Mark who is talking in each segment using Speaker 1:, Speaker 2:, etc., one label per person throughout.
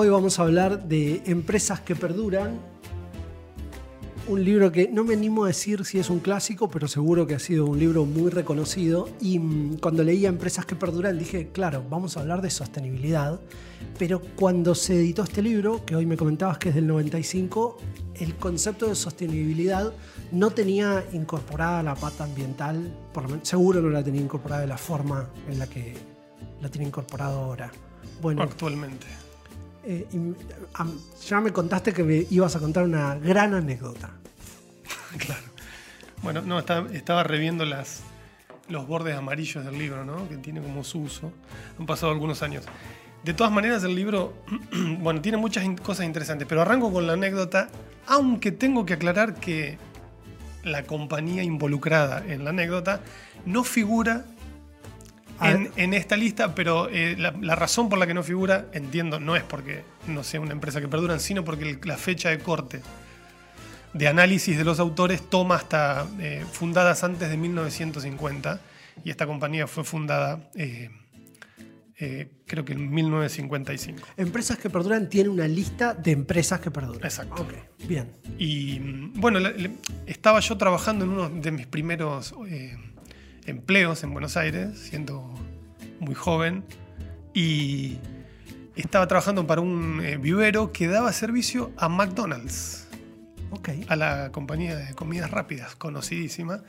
Speaker 1: Hoy vamos a hablar de empresas que perduran. Un libro que no me animo a decir si es un clásico, pero seguro que ha sido un libro muy reconocido. Y mm, cuando leía Empresas que perduran dije, claro, vamos a hablar de sostenibilidad. Pero cuando se editó este libro, que hoy me comentabas que es del 95, el concepto de sostenibilidad no tenía incorporada la pata ambiental, seguro no la tenía incorporada de la forma en la que la tiene incorporado ahora. Bueno,
Speaker 2: Actualmente.
Speaker 1: eh, ya me contaste que me ibas a contar una gran anécdota.
Speaker 2: Claro. Bueno, no, estaba reviendo las, los bordes amarillos del libro, ¿no? Que tiene como su uso. Han pasado algunos años. De todas maneras, el libro, bueno, tiene muchas cosas interesantes, pero arranco con la anécdota, aunque tengo que aclarar que la compañía involucrada en la anécdota no figura en, esta lista, pero eh, la, la razón por la que no figura, entiendo, no es porque no sea una empresa que perduran, sino porque el- la fecha de corte de análisis de los autores toma hasta eh, fundadas antes de 1950 y esta compañía fue fundada eh, eh, creo que en 1955.
Speaker 1: Empresas que perduran tiene una lista de empresas que perduran.
Speaker 2: Exacto.
Speaker 1: Ok, bien.
Speaker 2: Y mm, bueno, estaba yo trabajando en uno de mis primeros eh, empleos en Buenos Aires, siendo muy joven, y estaba trabajando para un eh, vivero que daba servicio a McDonald's.
Speaker 1: Ok.
Speaker 2: a la compañía de comidas rápidas, conocidísima.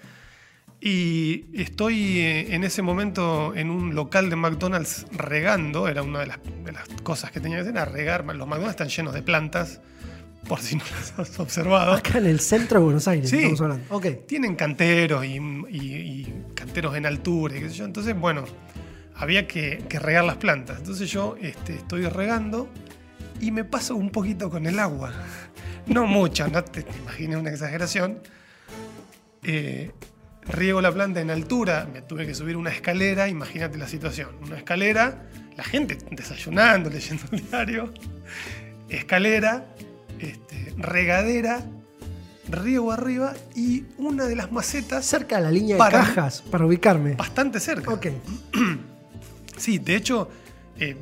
Speaker 2: Y estoy eh, en ese momento en un local de McDonald's regando, era una de las, de las cosas que tenía que hacer, era regar. Los McDonald's están llenos de plantas, por si no las has observado.
Speaker 1: Acá en el centro de Buenos Aires
Speaker 2: Sí.
Speaker 1: estamos hablando. Ok.
Speaker 2: Tienen canteros y, y- y canteros en altura, y qué sé yo. Entonces, bueno, había que, que regar las plantas. Entonces yo este, estoy regando y me paso un poquito con el agua. No mucho, no te, te imagines una exageración. Eh, riego la planta en altura, me tuve que subir una escalera, imagínate la situación. Una escalera, la gente desayunando, leyendo el diario. Escalera, este, regadera, riego arriba y una de las macetas
Speaker 1: Cerca de la línea de cajas, para ubicarme.
Speaker 2: bastante cerca.
Speaker 1: Ok.
Speaker 2: Sí, de hecho, eh,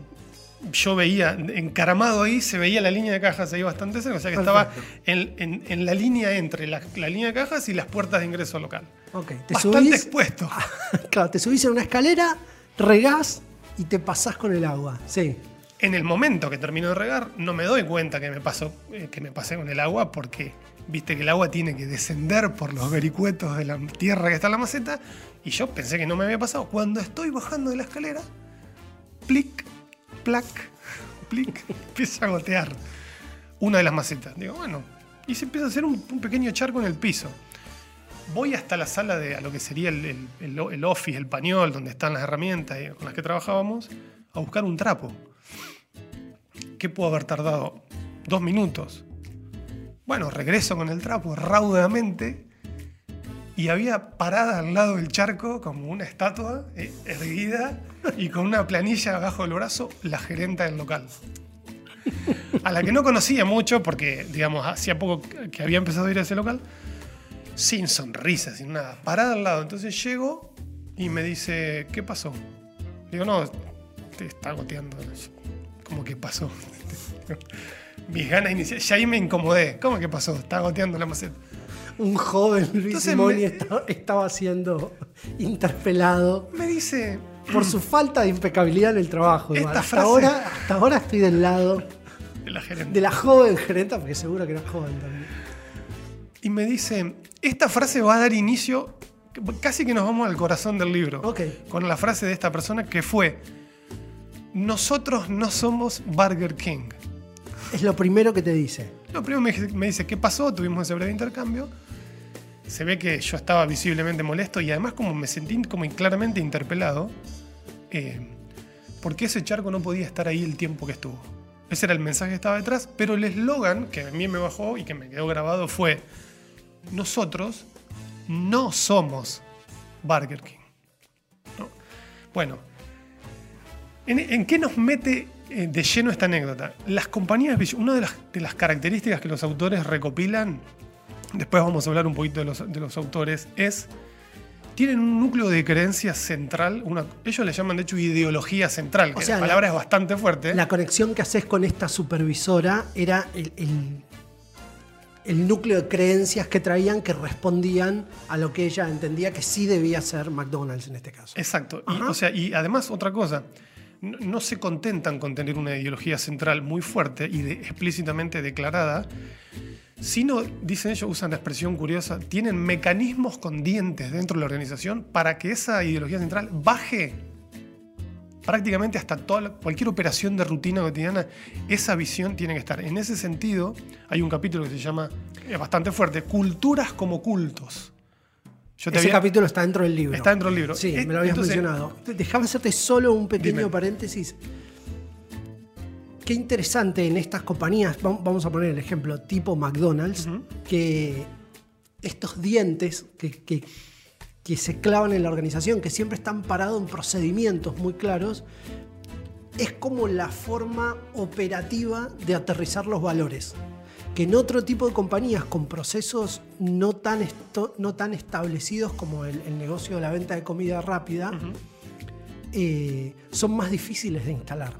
Speaker 2: yo veía, encaramado ahí, se veía la línea de cajas ahí bastante cerca, o sea que estaba en, en- en la línea entre la, la línea de cajas y las puertas de ingreso local.
Speaker 1: Ok. Te
Speaker 2: Bastante
Speaker 1: subís.
Speaker 2: expuesto.
Speaker 1: Claro, te subís en una escalera, regás y te pasás con el agua. Sí.
Speaker 2: En el momento que termino de regar, no me doy cuenta que me, pasó, eh, que me pasé con el agua porque viste que el agua tiene que descender por los vericuetos de la tierra que está en la maceta y yo pensé que no me había pasado. Cuando estoy bajando de la escalera, plic, plac, plic, empieza a gotear una de las macetas. Digo, bueno, y se empieza a hacer un, un pequeño charco en el piso. Voy hasta la sala de a lo que sería el, el- el- el office, el pañol, donde están las herramientas eh, con las que trabajábamos, a buscar un trapo. ¿Qué puedo haber tardado? Dos minutos. Bueno, regreso con el trapo raudamente y había parada al lado del charco como una estatua eh, erguida y con una planilla abajo del brazo la gerenta del local. A la que no conocía mucho porque, digamos, hacía poco que había empezado a ir a ese local, sin sonrisa, sin nada, parada al lado. Entonces llego y me dice, ¿qué pasó? Digo, no, te está goteando. ¿Cómo que pasó? Mis ganas iniciales, ya ahí me incomodé. ¿Cómo que pasó? Está goteando la maceta.
Speaker 1: Un joven Luis Simoni
Speaker 2: me-
Speaker 1: estaba siendo interpelado
Speaker 2: Me dice,
Speaker 1: por su falta de impecabilidad en el trabajo.
Speaker 2: Esta
Speaker 1: hasta,
Speaker 2: frase-
Speaker 1: ahora, hasta ahora estoy del lado
Speaker 2: de la gerente.
Speaker 1: de la joven gerenta, porque seguro que era joven también.
Speaker 2: Y me dice, esta frase va a dar inicio, casi que nos vamos al corazón del libro,
Speaker 1: Ok.
Speaker 2: con la frase de esta persona que fue, nosotros no somos Burger King.
Speaker 1: Es lo primero que te dice.
Speaker 2: Lo primero me, me dice, ¿qué pasó? Tuvimos ese breve intercambio. Se ve que yo estaba visiblemente molesto y además como me sentí como claramente interpelado, eh, porque ese charco no podía estar ahí el tiempo que estuvo. Ese era el mensaje que estaba detrás, pero el eslogan que a mí me bajó y que me quedó grabado fue, nosotros no somos Burger King. ¿No? Bueno, ¿en, en qué nos mete eh, de lleno esta anécdota? Las compañías, una de las, de las características que los autores recopilan, después vamos a hablar un poquito de los, de los autores, es tienen un núcleo de creencias central, una, ellos le llaman de hecho ideología central, que
Speaker 1: O sea,
Speaker 2: la
Speaker 1: la-
Speaker 2: palabra es bastante fuerte.
Speaker 1: La conexión que haces con esta supervisora era el, el- el núcleo de creencias que traían que respondían a lo que ella entendía que sí debía ser McDonald's en este caso.
Speaker 2: Exacto. Y, o sea, y además, otra cosa, no, se contentan con tener una ideología central muy fuerte y explícitamente declarada, sino, dicen ellos, usan la expresión curiosa, tienen mecanismos con dientes dentro de la organización para que esa ideología central baje prácticamente hasta toda cualquier operación de rutina cotidiana, esa visión tiene que estar. En ese sentido, hay un capítulo que se llama, es bastante fuerte, Culturas como cultos. Yo
Speaker 1: Ese
Speaker 2: había-
Speaker 1: capítulo está dentro del libro.
Speaker 2: Está dentro del libro.
Speaker 1: Sí,
Speaker 2: Eh,
Speaker 1: me lo habías
Speaker 2: entonces-
Speaker 1: mencionado. Déjame hacerte solo un pequeño
Speaker 2: Dime.
Speaker 1: paréntesis. Qué interesante en estas compañías, vam- vamos a poner el ejemplo tipo McDonald's, que estos dientes que, que- que se clavan en la organización, que siempre están parados en procedimientos muy claros, es como la forma operativa de aterrizar los valores. Que en otro tipo de compañías con procesos no tan, esto- no tan establecidos como el, el negocio de la venta de comida rápida, eh, son más difíciles de instalar.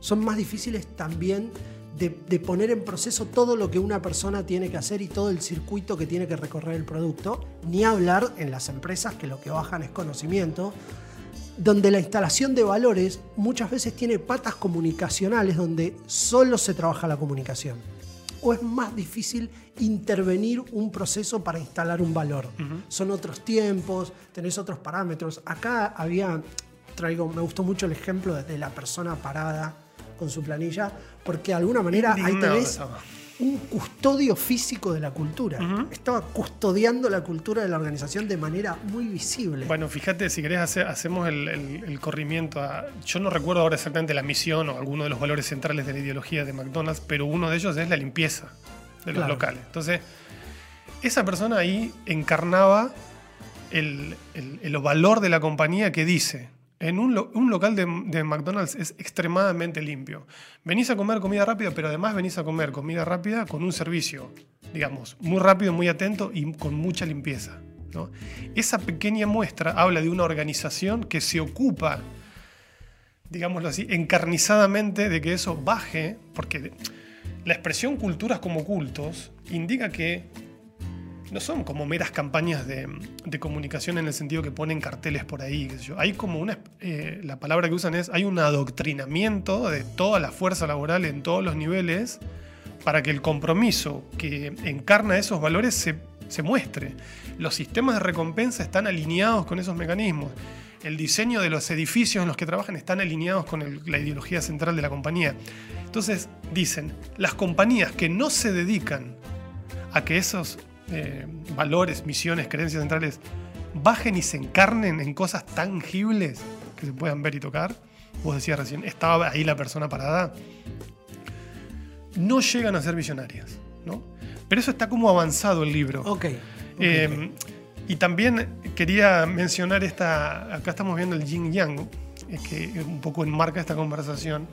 Speaker 1: Son más difíciles también de, de poner en proceso todo lo que una persona tiene que hacer y todo el circuito que tiene que recorrer el producto. Ni hablar en las empresas que lo que bajan es conocimiento, donde la instalación de valores muchas veces tiene patas comunicacionales donde solo se trabaja la comunicación. O es más difícil intervenir un proceso para instalar un valor. Son otros tiempos, tenés otros parámetros. Acá había, traigo, me gustó mucho el ejemplo de, la persona parada con su planilla, porque de alguna manera ahí tenés. Un custodio físico de la cultura. Estaba custodiando la cultura de la organización de manera muy visible.
Speaker 2: Bueno, fíjate, si querés, hace- hacemos el, el- el corrimiento. A, yo no recuerdo ahora exactamente la misión o alguno de los valores centrales de la ideología de McDonald's, pero uno de ellos es la limpieza de los
Speaker 1: Claro.
Speaker 2: locales. Entonces, esa persona ahí encarnaba el, el- el valor de la compañía que dice, en un, un local de, de McDonald's es extremadamente limpio. Venís a comer comida rápida, pero además venís a comer comida rápida con un servicio, digamos, muy rápido, muy atento y con mucha limpieza. ¿no? Esa pequeña muestra habla de una organización que se ocupa, digámoslo así, encarnizadamente de que eso baje, porque la expresión culturas como cultos indica que no son como meras campañas de, de comunicación en el sentido que ponen carteles por ahí. Hay como una, eh, la palabra que usan es, hay un adoctrinamiento de toda la fuerza laboral en todos los niveles para que el compromiso que encarna esos valores se, se muestre. Los sistemas de recompensa están alineados con esos mecanismos. El diseño de los edificios en los que trabajan están alineados con la ideología central de la compañía. Entonces, dicen, las compañías que no se dedican a que esos eh, valores, misiones, creencias centrales bajen y se encarnen en cosas tangibles que se puedan ver y tocar. Vos decías recién, estaba ahí la persona parada. No llegan a ser visionarias, ¿no? Pero eso está como avanzado el libro.
Speaker 1: Ok.
Speaker 2: Eh, y también quería mencionar esta, acá estamos viendo el yin yang, que un poco enmarca esta conversación.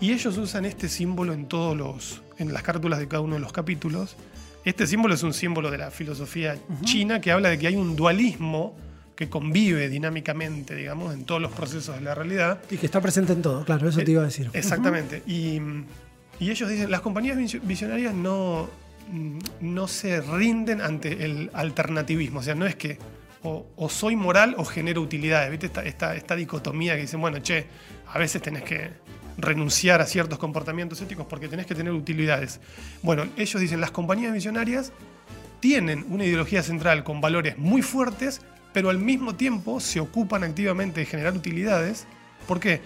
Speaker 2: Y ellos usan este símbolo en todos los, en las cártulas de cada uno de los capítulos. Este símbolo es un símbolo de la filosofía china que habla de que hay un dualismo que convive dinámicamente, digamos, en todos los procesos de la realidad.
Speaker 1: Y que está presente en todo, claro, eso te iba a decir.
Speaker 2: Exactamente. y, y ellos dicen, las compañías vis- visionarias no, no se rinden ante el alternativismo. O sea, no es que o, o soy moral o genero utilidades. ¿Viste esta, esta, esta dicotomía que dicen, bueno, che, a veces tenés que renunciar a ciertos comportamientos éticos porque tenés que tener utilidades. Bueno, ellos dicen, las compañías visionarias tienen una ideología central con valores muy fuertes, pero al mismo tiempo se ocupan activamente de generar utilidades. ¿Por qué?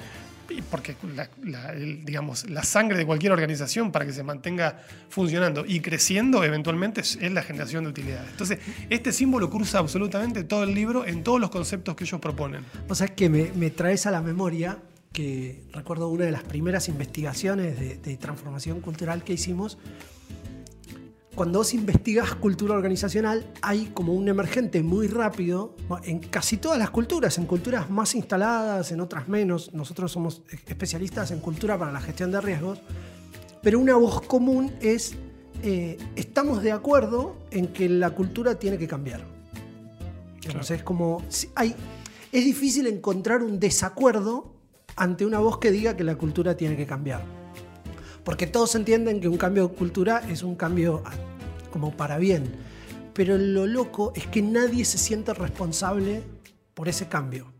Speaker 2: Porque la, digamos, la sangre de cualquier organización para que se mantenga funcionando y creciendo eventualmente es, es la generación de utilidades. Entonces, este símbolo cruza absolutamente todo el libro en todos los conceptos que ellos proponen.
Speaker 1: O sea, que me, me traes a la memoria que recuerdo una de las primeras investigaciones de, de transformación cultural que hicimos. Cuando vos investigas cultura organizacional, hay como un emergente muy rápido en casi todas las culturas, en culturas más instaladas, en otras menos. Nosotros somos especialistas en cultura para la gestión de riesgos, pero una voz común es, eh, estamos de acuerdo en que la cultura tiene que cambiar. Digamos, Es como. hay, es difícil encontrar un desacuerdo ante una voz que diga que la cultura tiene que cambiar. Porque todos entienden que un cambio de cultura es un cambio a- como para bien. Pero lo loco es que nadie se siente responsable por ese cambio.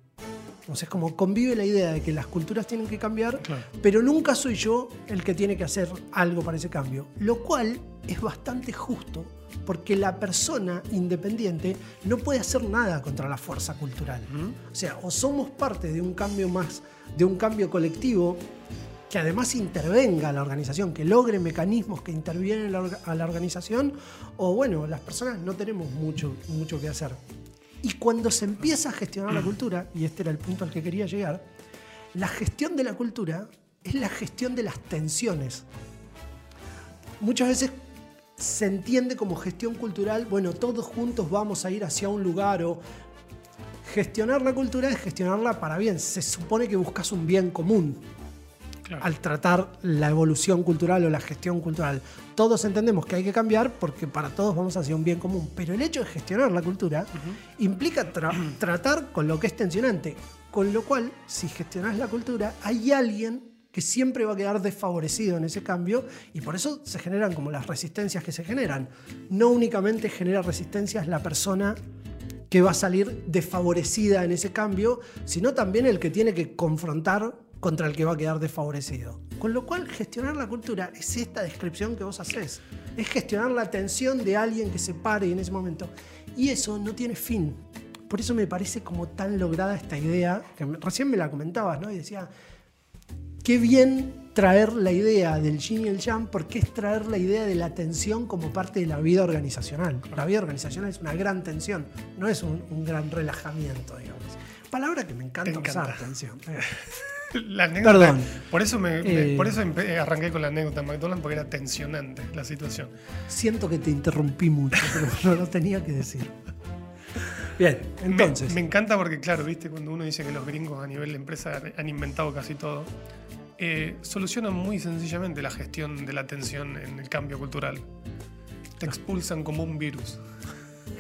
Speaker 1: Entonces, como convive la idea de que las culturas tienen que cambiar,
Speaker 2: Claro.
Speaker 1: pero nunca soy yo el que tiene que hacer algo para ese cambio. Lo cual es bastante justo, porque la persona independiente no puede hacer nada contra la fuerza cultural. O sea, o somos parte de un cambio más, de un cambio colectivo que además intervenga a la organización, que logre mecanismos que intervienen a la orga- a la organización, o bueno, las personas no tenemos mucho, mucho que hacer. Y cuando se empieza a gestionar la cultura, y este era el punto al que quería llegar, la gestión de la cultura es la gestión de las tensiones. Muchas veces se entiende como gestión cultural, bueno, todos juntos vamos a ir hacia un lugar o gestionar la cultura es gestionarla para bien. Se supone que buscas un bien común
Speaker 2: Claro.
Speaker 1: al tratar la evolución cultural o la gestión cultural. Todos entendemos que hay que cambiar porque para todos vamos hacia un bien común, pero el hecho de gestionar la cultura implica tra- tratar con lo que es tensionante, con lo cual, si gestionas la cultura, hay alguien que siempre va a quedar desfavorecido en ese cambio y por eso se generan como las resistencias que se generan. No únicamente genera resistencias la persona que va a salir desfavorecida en ese cambio, sino también el que tiene que confrontar contra el que va a quedar desfavorecido. Con lo cual, gestionar la cultura es esta descripción que vos haces. Es gestionar la atención de alguien que se pare en ese momento. Y eso no tiene fin. Por eso me parece como tan lograda esta idea, que recién me la comentabas, ¿no? Y decía, qué bien traer la idea del yin y el yang, porque es traer la idea de la tensión como parte de la vida organizacional. La vida organizacional es una gran tensión, no es un, un gran relajamiento, digamos. Palabra que me encanta,
Speaker 2: encanta.
Speaker 1: usar, tensión. Eh,
Speaker 2: La anécdota,
Speaker 1: Perdón.
Speaker 2: Por eso, me, me-
Speaker 1: Eh.
Speaker 2: por eso empe- arranqué con la anécdota de McDonald's, porque era tensionante la situación.
Speaker 1: Siento que te interrumpí mucho, pero no lo tenía que decir. Bien, entonces.
Speaker 2: Me, encanta porque, claro, viste, cuando uno dice que los gringos a nivel de empresa han inventado casi todo, eh, solucionan muy sencillamente la gestión de la tensión en el cambio cultural. Te expulsan como un virus.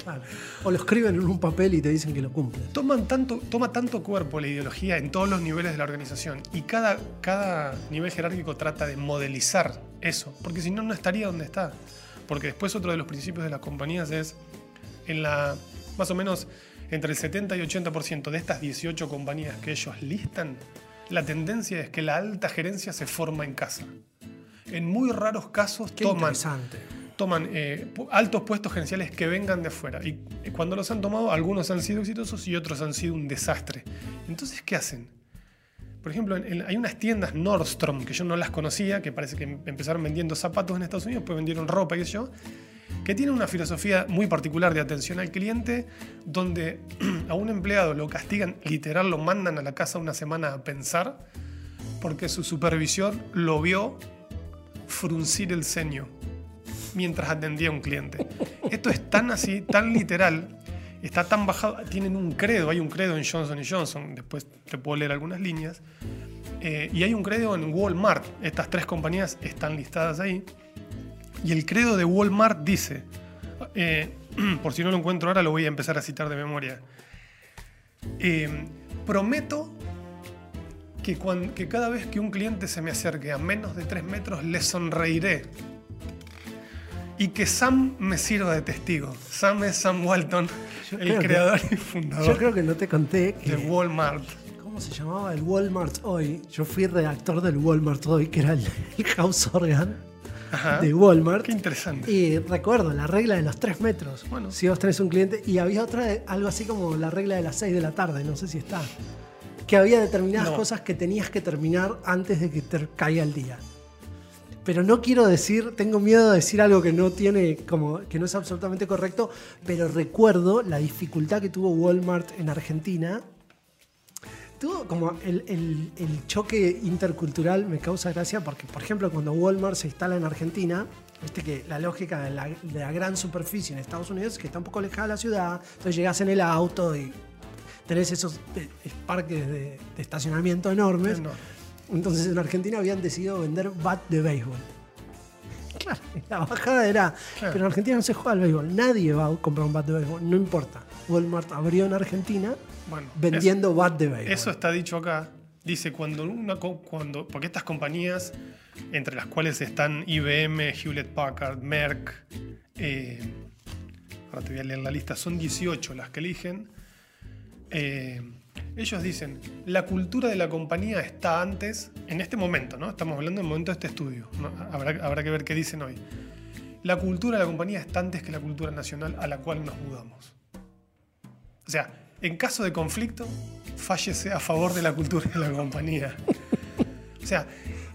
Speaker 1: claro. O lo escriben en un papel y te dicen que lo cumplen.
Speaker 2: Toman tanto, toma tanto cuerpo la ideología en todos los niveles de la organización y cada, cada nivel jerárquico trata de modelizar eso, porque si no, no estaría donde está. Porque después otro de los principios de las compañías es, en la más o menos entre el 70 y 80% de estas 18 compañías que ellos listan, la tendencia es que la alta gerencia se forma en casa. En muy raros casos
Speaker 1: Qué
Speaker 2: toman eh, altos puestos gerenciales que vengan de fuera. Y eh, cuando los han tomado, algunos han sido exitosos y otros han sido un desastre. Entonces, ¿qué hacen? Por ejemplo, en- en- hay unas tiendas Nordstrom que yo no las conocía, que parece que em- empezaron vendiendo zapatos en Estados Unidos, pues vendieron ropa y yo, que tienen una filosofía muy particular de atención al cliente, donde a un empleado lo castigan, literal, lo mandan a la casa una semana a pensar, porque su supervisor lo vio fruncir el ceño mientras atendía a un cliente. Esto es tan así, tan literal, está tan bajado, tienen un credo, hay un credo en Johnson Johnson, después te puedo leer algunas líneas, eh, y hay un credo en Walmart, estas tres compañías están listadas ahí, y el credo de Walmart dice, eh, por si no lo encuentro ahora lo voy a empezar a citar de memoria, eh, prometo que, cuan- que cada vez que un cliente se me acerque a menos de 3 metros le sonreiré. Y que Sam me sirva de testigo. Sam es Sam Walton,
Speaker 1: Yo
Speaker 2: el
Speaker 1: creo que-
Speaker 2: creador y
Speaker 1: Yo
Speaker 2: fundador
Speaker 1: creo que no te conté que.
Speaker 2: de Walmart.
Speaker 1: ¿Cómo se llamaba el Walmart hoy? Yo fui redactor del Walmart hoy, que era el, el House Organ
Speaker 2: Ajá.
Speaker 1: de Walmart.
Speaker 2: Qué interesante.
Speaker 1: Y recuerdo la regla de los tres metros.
Speaker 2: Bueno.
Speaker 1: Si vos tenés un cliente. Y había otra, de- algo así como la regla de las 6 de la tarde, no sé si está. Que había determinadas
Speaker 2: No.
Speaker 1: cosas que tenías que terminar antes de que te caiga el día. Pero no quiero decir, tengo miedo de decir algo que no tiene, como que no es absolutamente correcto, pero recuerdo la dificultad que tuvo Walmart en Argentina. Tuvo como el, el- el choque intercultural, me causa gracia, porque por ejemplo cuando Walmart se instala en Argentina, viste que la lógica de la, de la gran superficie en Estados Unidos es que está un poco alejada de la ciudad, entonces llegás en el auto y tenés esos eh, parques de, de estacionamiento enormes.
Speaker 2: No.
Speaker 1: Entonces en Argentina habían decidido vender bat de béisbol. Claro, la bajada era.
Speaker 2: Claro.
Speaker 1: Pero en Argentina no se juega al béisbol. Nadie va a comprar un bat de béisbol, no importa. Walmart abrió en Argentina
Speaker 2: Bueno,
Speaker 1: vendiendo bat de béisbol.
Speaker 2: Eso está dicho acá. Dice, cuando una cuando, porque estas compañías, entre las cuales están IBM, Hewlett Packard, Merck, eh, ahora te voy a leer la lista, son 18 las que eligen. eh, ellos dicen, la cultura de la compañía está antes, en este momento, ¿no? Estamos hablando del momento de este estudio, ¿no? habrá, habrá que ver qué dicen hoy. La cultura de la compañía está antes que la cultura nacional a la cual nos mudamos. O sea, en caso de conflicto, fallece a favor de la cultura de la compañía. O sea,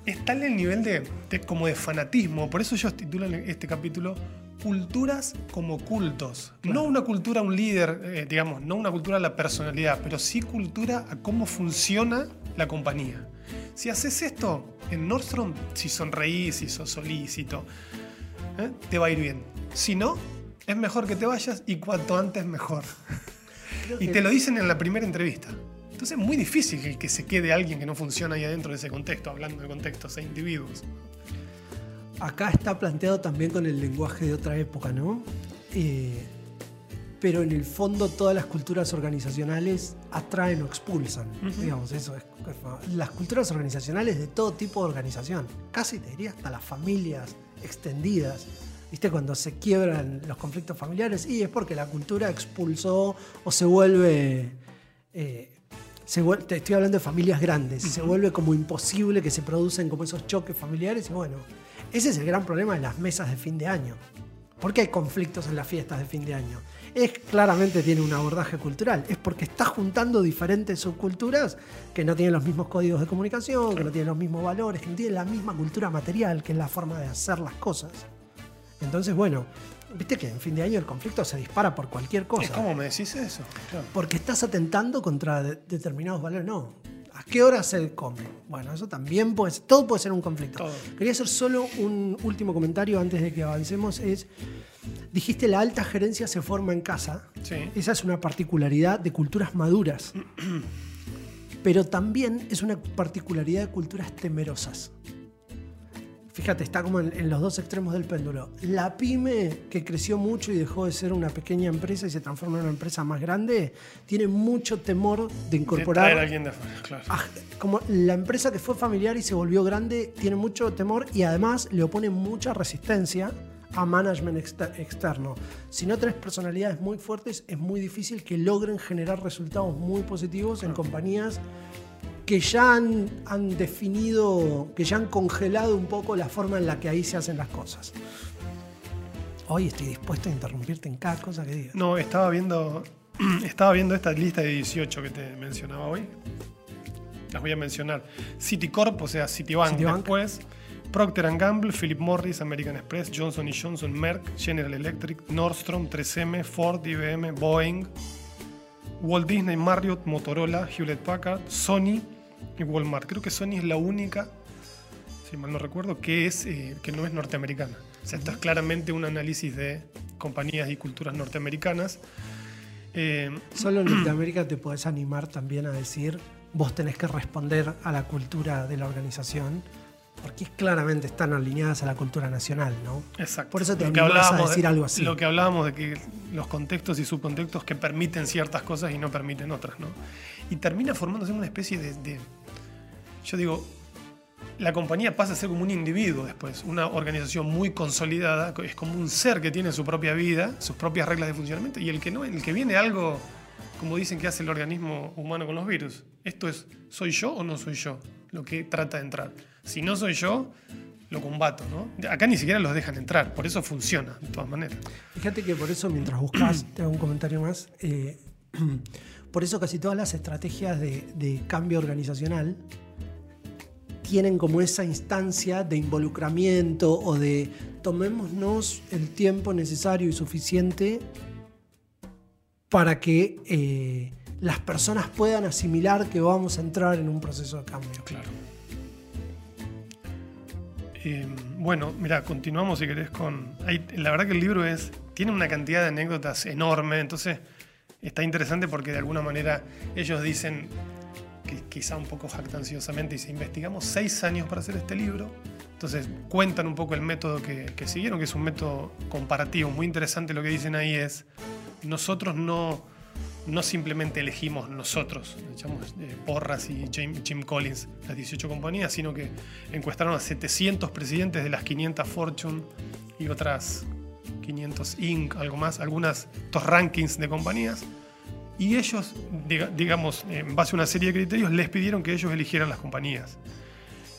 Speaker 2: es tal el nivel de, de- como de fanatismo. Por eso ellos titulan este capítulo Culturas como cultos. No una cultura a un líder, eh, digamos, no una cultura a la personalidad, pero sí cultura a cómo funciona la compañía. Si haces esto en Nordstrom, si sonreís, si sos solícito, ¿eh? te va a ir bien. Si no, es mejor que te vayas y cuanto antes mejor. Y te lo dicen en la primera entrevista. Entonces es muy difícil que, se quede alguien que no funciona ahí adentro de ese contexto, hablando de contextos e individuos.
Speaker 1: Acá está planteado también con el lenguaje de otra época, ¿no? Eh, pero en el fondo todas las culturas organizacionales atraen o expulsan. Digamos, eso es. Las culturas organizacionales de todo tipo de organización, casi te diría hasta las familias extendidas. ¿Viste? Cuando se quiebran los conflictos familiares, y es porque la cultura expulsó o se vuelve. eh, se te estoy hablando de familias grandes, se vuelve como imposible que se producen como esos choques familiares y bueno, ese es el gran problema de las mesas de fin de año. ¿Por qué hay conflictos en las fiestas de fin de año? Es claramente tiene un abordaje cultural, es porque está juntando diferentes subculturas que no tienen los mismos códigos de comunicación, que no tienen los mismos valores, que no tienen la misma cultura material, que es la forma de hacer las cosas. Entonces, bueno, viste que en fin de año el conflicto se dispara por cualquier cosa.
Speaker 2: ¿Cómo me decís eso? Claro.
Speaker 1: Porque estás atentando contra de- determinados valores. No. ¿A qué hora se come? Bueno, eso también puede ser, todo puede ser un conflicto.
Speaker 2: Todo.
Speaker 1: Quería hacer solo un último comentario antes de que avancemos. Es, dijiste la alta gerencia se forma en casa.
Speaker 2: Sí.
Speaker 1: Esa es una particularidad de culturas maduras. Pero también es una particularidad de culturas temerosas. Fíjate, está como en, en los dos extremos del péndulo. La pyme, que creció mucho y dejó de ser una pequeña empresa y se transforma en una empresa más grande, tiene mucho temor de
Speaker 2: De traer a
Speaker 1: incorporar.
Speaker 2: alguien de afuera, claro.
Speaker 1: Como la empresa que fue familiar y se volvió grande, tiene mucho temor y además le opone mucha resistencia a management exter- externo. Si no tenés personalidades muy fuertes, es muy difícil que logren generar resultados muy positivos en compañías que ya han, han definido, que ya han congelado un poco la forma en la que ahí se hacen las cosas. Hoy estoy dispuesto a interrumpirte en cada cosa que digas.
Speaker 2: No, estaba viendo, estaba viendo esta lista de 18 que te mencionaba hoy. Las voy a mencionar. Citicorp, o sea, Citibank,
Speaker 1: Citibank.
Speaker 2: después. Procter Gamble, Philip Morris, American Express, Johnson Johnson, Merck, General Electric, Nordstrom, 3M, Ford, IBM, Boeing, Walt Disney, Marriott, Motorola, Hewlett Packard, Sony y Walmart. Creo que Sony es la única, si mal no recuerdo, que, es, eh, que no es norteamericana. O sea, esto es claramente un análisis de compañías y culturas norteamericanas. Eh,
Speaker 1: Solo en Norteamérica te podés animar también a decir, vos tenés que responder a la cultura de la organización, porque claramente están alineadas a la cultura nacional, ¿no?
Speaker 2: Exacto.
Speaker 1: Por eso te
Speaker 2: Lo que
Speaker 1: a decir
Speaker 2: de,
Speaker 1: algo así.
Speaker 2: Lo que hablábamos de que los contextos y subcontextos que permiten ciertas cosas y no permiten otras, ¿no? Y termina formándose una especie de, Yo digo, la compañía pasa a ser como un individuo después, una organización muy consolidada, es como un ser que tiene su propia vida, sus propias reglas de funcionamiento, y el que no, el que viene algo, como dicen que hace el organismo humano con los virus. Esto es, ¿soy yo o no soy yo? Lo que trata de entrar. Si no soy yo, lo combato, ¿no? Acá ni siquiera los dejan entrar, por eso funciona, de todas maneras.
Speaker 1: Fíjate que por eso, mientras buscas, te hago un comentario más. eh, por eso casi todas las estrategias de, cambio organizacional tienen como esa instancia de involucramiento o de tomémonos el tiempo necesario y suficiente para que eh, las personas puedan asimilar que vamos a entrar en un proceso de cambio.
Speaker 2: Claro. Eh, bueno, mira, continuamos si querés con. la verdad que el libro es. tiene una cantidad de anécdotas enorme, entonces está interesante porque de alguna manera ellos dicen, que quizá un poco jactanciosamente, dice, investigamos seis años para hacer este libro. Entonces cuentan un poco el método que, que siguieron, que es un método comparativo. Muy interesante lo que dicen ahí es, nosotros no, no simplemente elegimos nosotros, echamos eh, Porras y Jim, Jim, Collins, las 18 compañías, sino que encuestaron a 700 presidentes de las 500 Fortune y otras 500 Inc., algo más, algunas estos rankings de compañías. Y ellos, digamos, en base a una serie de criterios, les pidieron que ellos eligieran las compañías.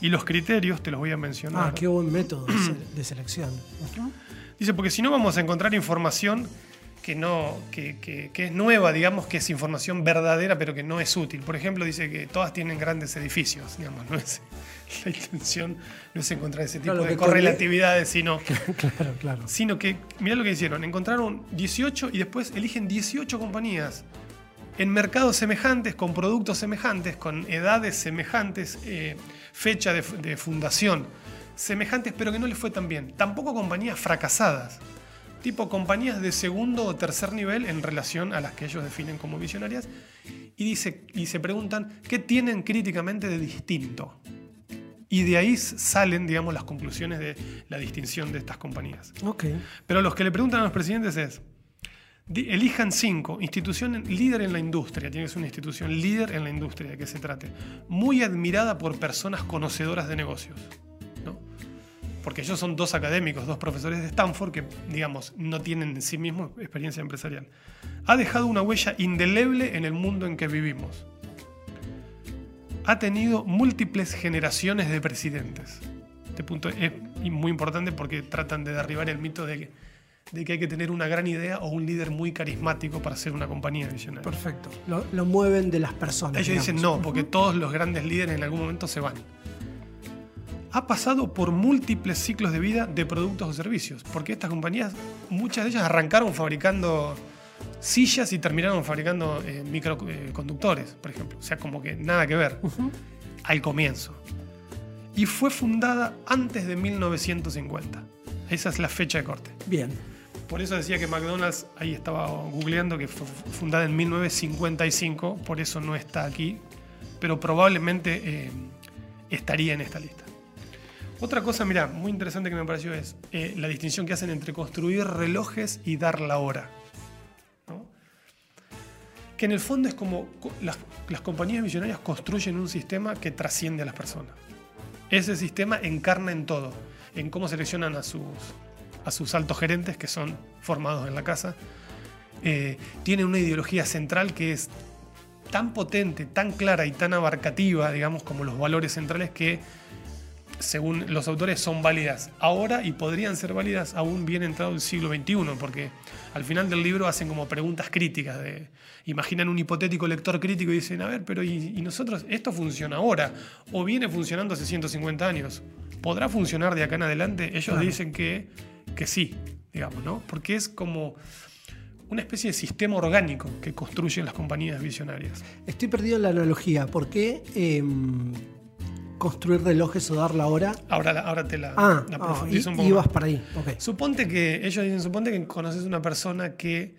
Speaker 2: Y los criterios, te los voy a mencionar.
Speaker 1: Ah, qué buen método de, selección.
Speaker 2: Dice, porque si no vamos a encontrar información que, no, que, es nueva, digamos, que es información verdadera, pero que no es útil. Por ejemplo, dice que todas tienen grandes edificios, digamos, no es, la intención no es encontrar ese tipo de correlatividades, sino,
Speaker 1: claro, claro.
Speaker 2: sino que, mirá lo que hicieron, encontraron 18 y después eligen 18 compañías en mercados semejantes, con productos semejantes, con edades semejantes, eh, fecha de, de fundación semejantes, pero que no les fue tan bien. Tampoco compañías fracasadas tipo compañías de segundo o tercer nivel en relación a las que ellos definen como visionarias, y, dice, y se preguntan qué tienen críticamente de distinto. Y de ahí salen, digamos, las conclusiones de la distinción de estas compañías.
Speaker 1: Okay.
Speaker 2: Pero los que le preguntan a los presidentes es, elijan cinco, institución líder en la industria, tiene que ser una institución líder en la industria de que se trate, muy admirada por personas conocedoras de negocios porque ellos son dos académicos, dos profesores de Stanford que, digamos, no tienen en sí mismos experiencia empresarial. Ha dejado una huella indeleble en el mundo en que vivimos. Ha tenido múltiples generaciones de presidentes. Este punto es muy importante porque tratan de derribar el mito de que, de que hay que tener una gran idea o un líder muy carismático para ser una compañía visionaria.
Speaker 1: Perfecto. Lo, mueven de las personas.
Speaker 2: Ellos dicen no, porque todos los grandes líderes en algún momento se van ha pasado por múltiples ciclos de vida de productos o servicios, porque estas compañías, muchas de ellas arrancaron fabricando sillas y terminaron fabricando eh, microconductores, por ejemplo. O sea, como que nada que ver al comienzo. Y fue fundada antes de 1950. Esa es la fecha de corte.
Speaker 1: Bien.
Speaker 2: Por eso decía que McDonald's, ahí estaba googleando, que fue fundada en 1955, por eso no está aquí, pero probablemente eh, estaría en esta lista. Otra cosa, mira, muy interesante que me pareció es eh, la distinción que hacen entre construir relojes y dar la hora. Que en el fondo es como las, compañías visionarias construyen un sistema que trasciende a las personas. Ese sistema encarna en todo, en cómo seleccionan a sus, a sus altos gerentes que son formados en la casa. Eh, tiene una ideología central que es tan potente, tan clara y tan abarcativa, digamos, como los valores centrales que según los autores, son válidas ahora y podrían ser válidas aún bien entrado el siglo XXI, porque al final del libro hacen como preguntas críticas. De, imaginan un hipotético lector crítico y dicen, a ver, pero ¿y, nosotros esto funciona ahora? ¿O viene funcionando hace 150 años? ¿Podrá funcionar de acá en adelante? Ellos dicen que, que sí, digamos, ¿no? Porque es como una especie de sistema orgánico que construyen las compañías visionarias.
Speaker 1: Estoy perdido en la analogía. ¿Por qué em, construir relojes o dar la hora.
Speaker 2: Ahora, ahora te la,
Speaker 1: ah, ah y, vas para ahí.
Speaker 2: Suponte que, ellos dicen, suponte que conoces una persona que,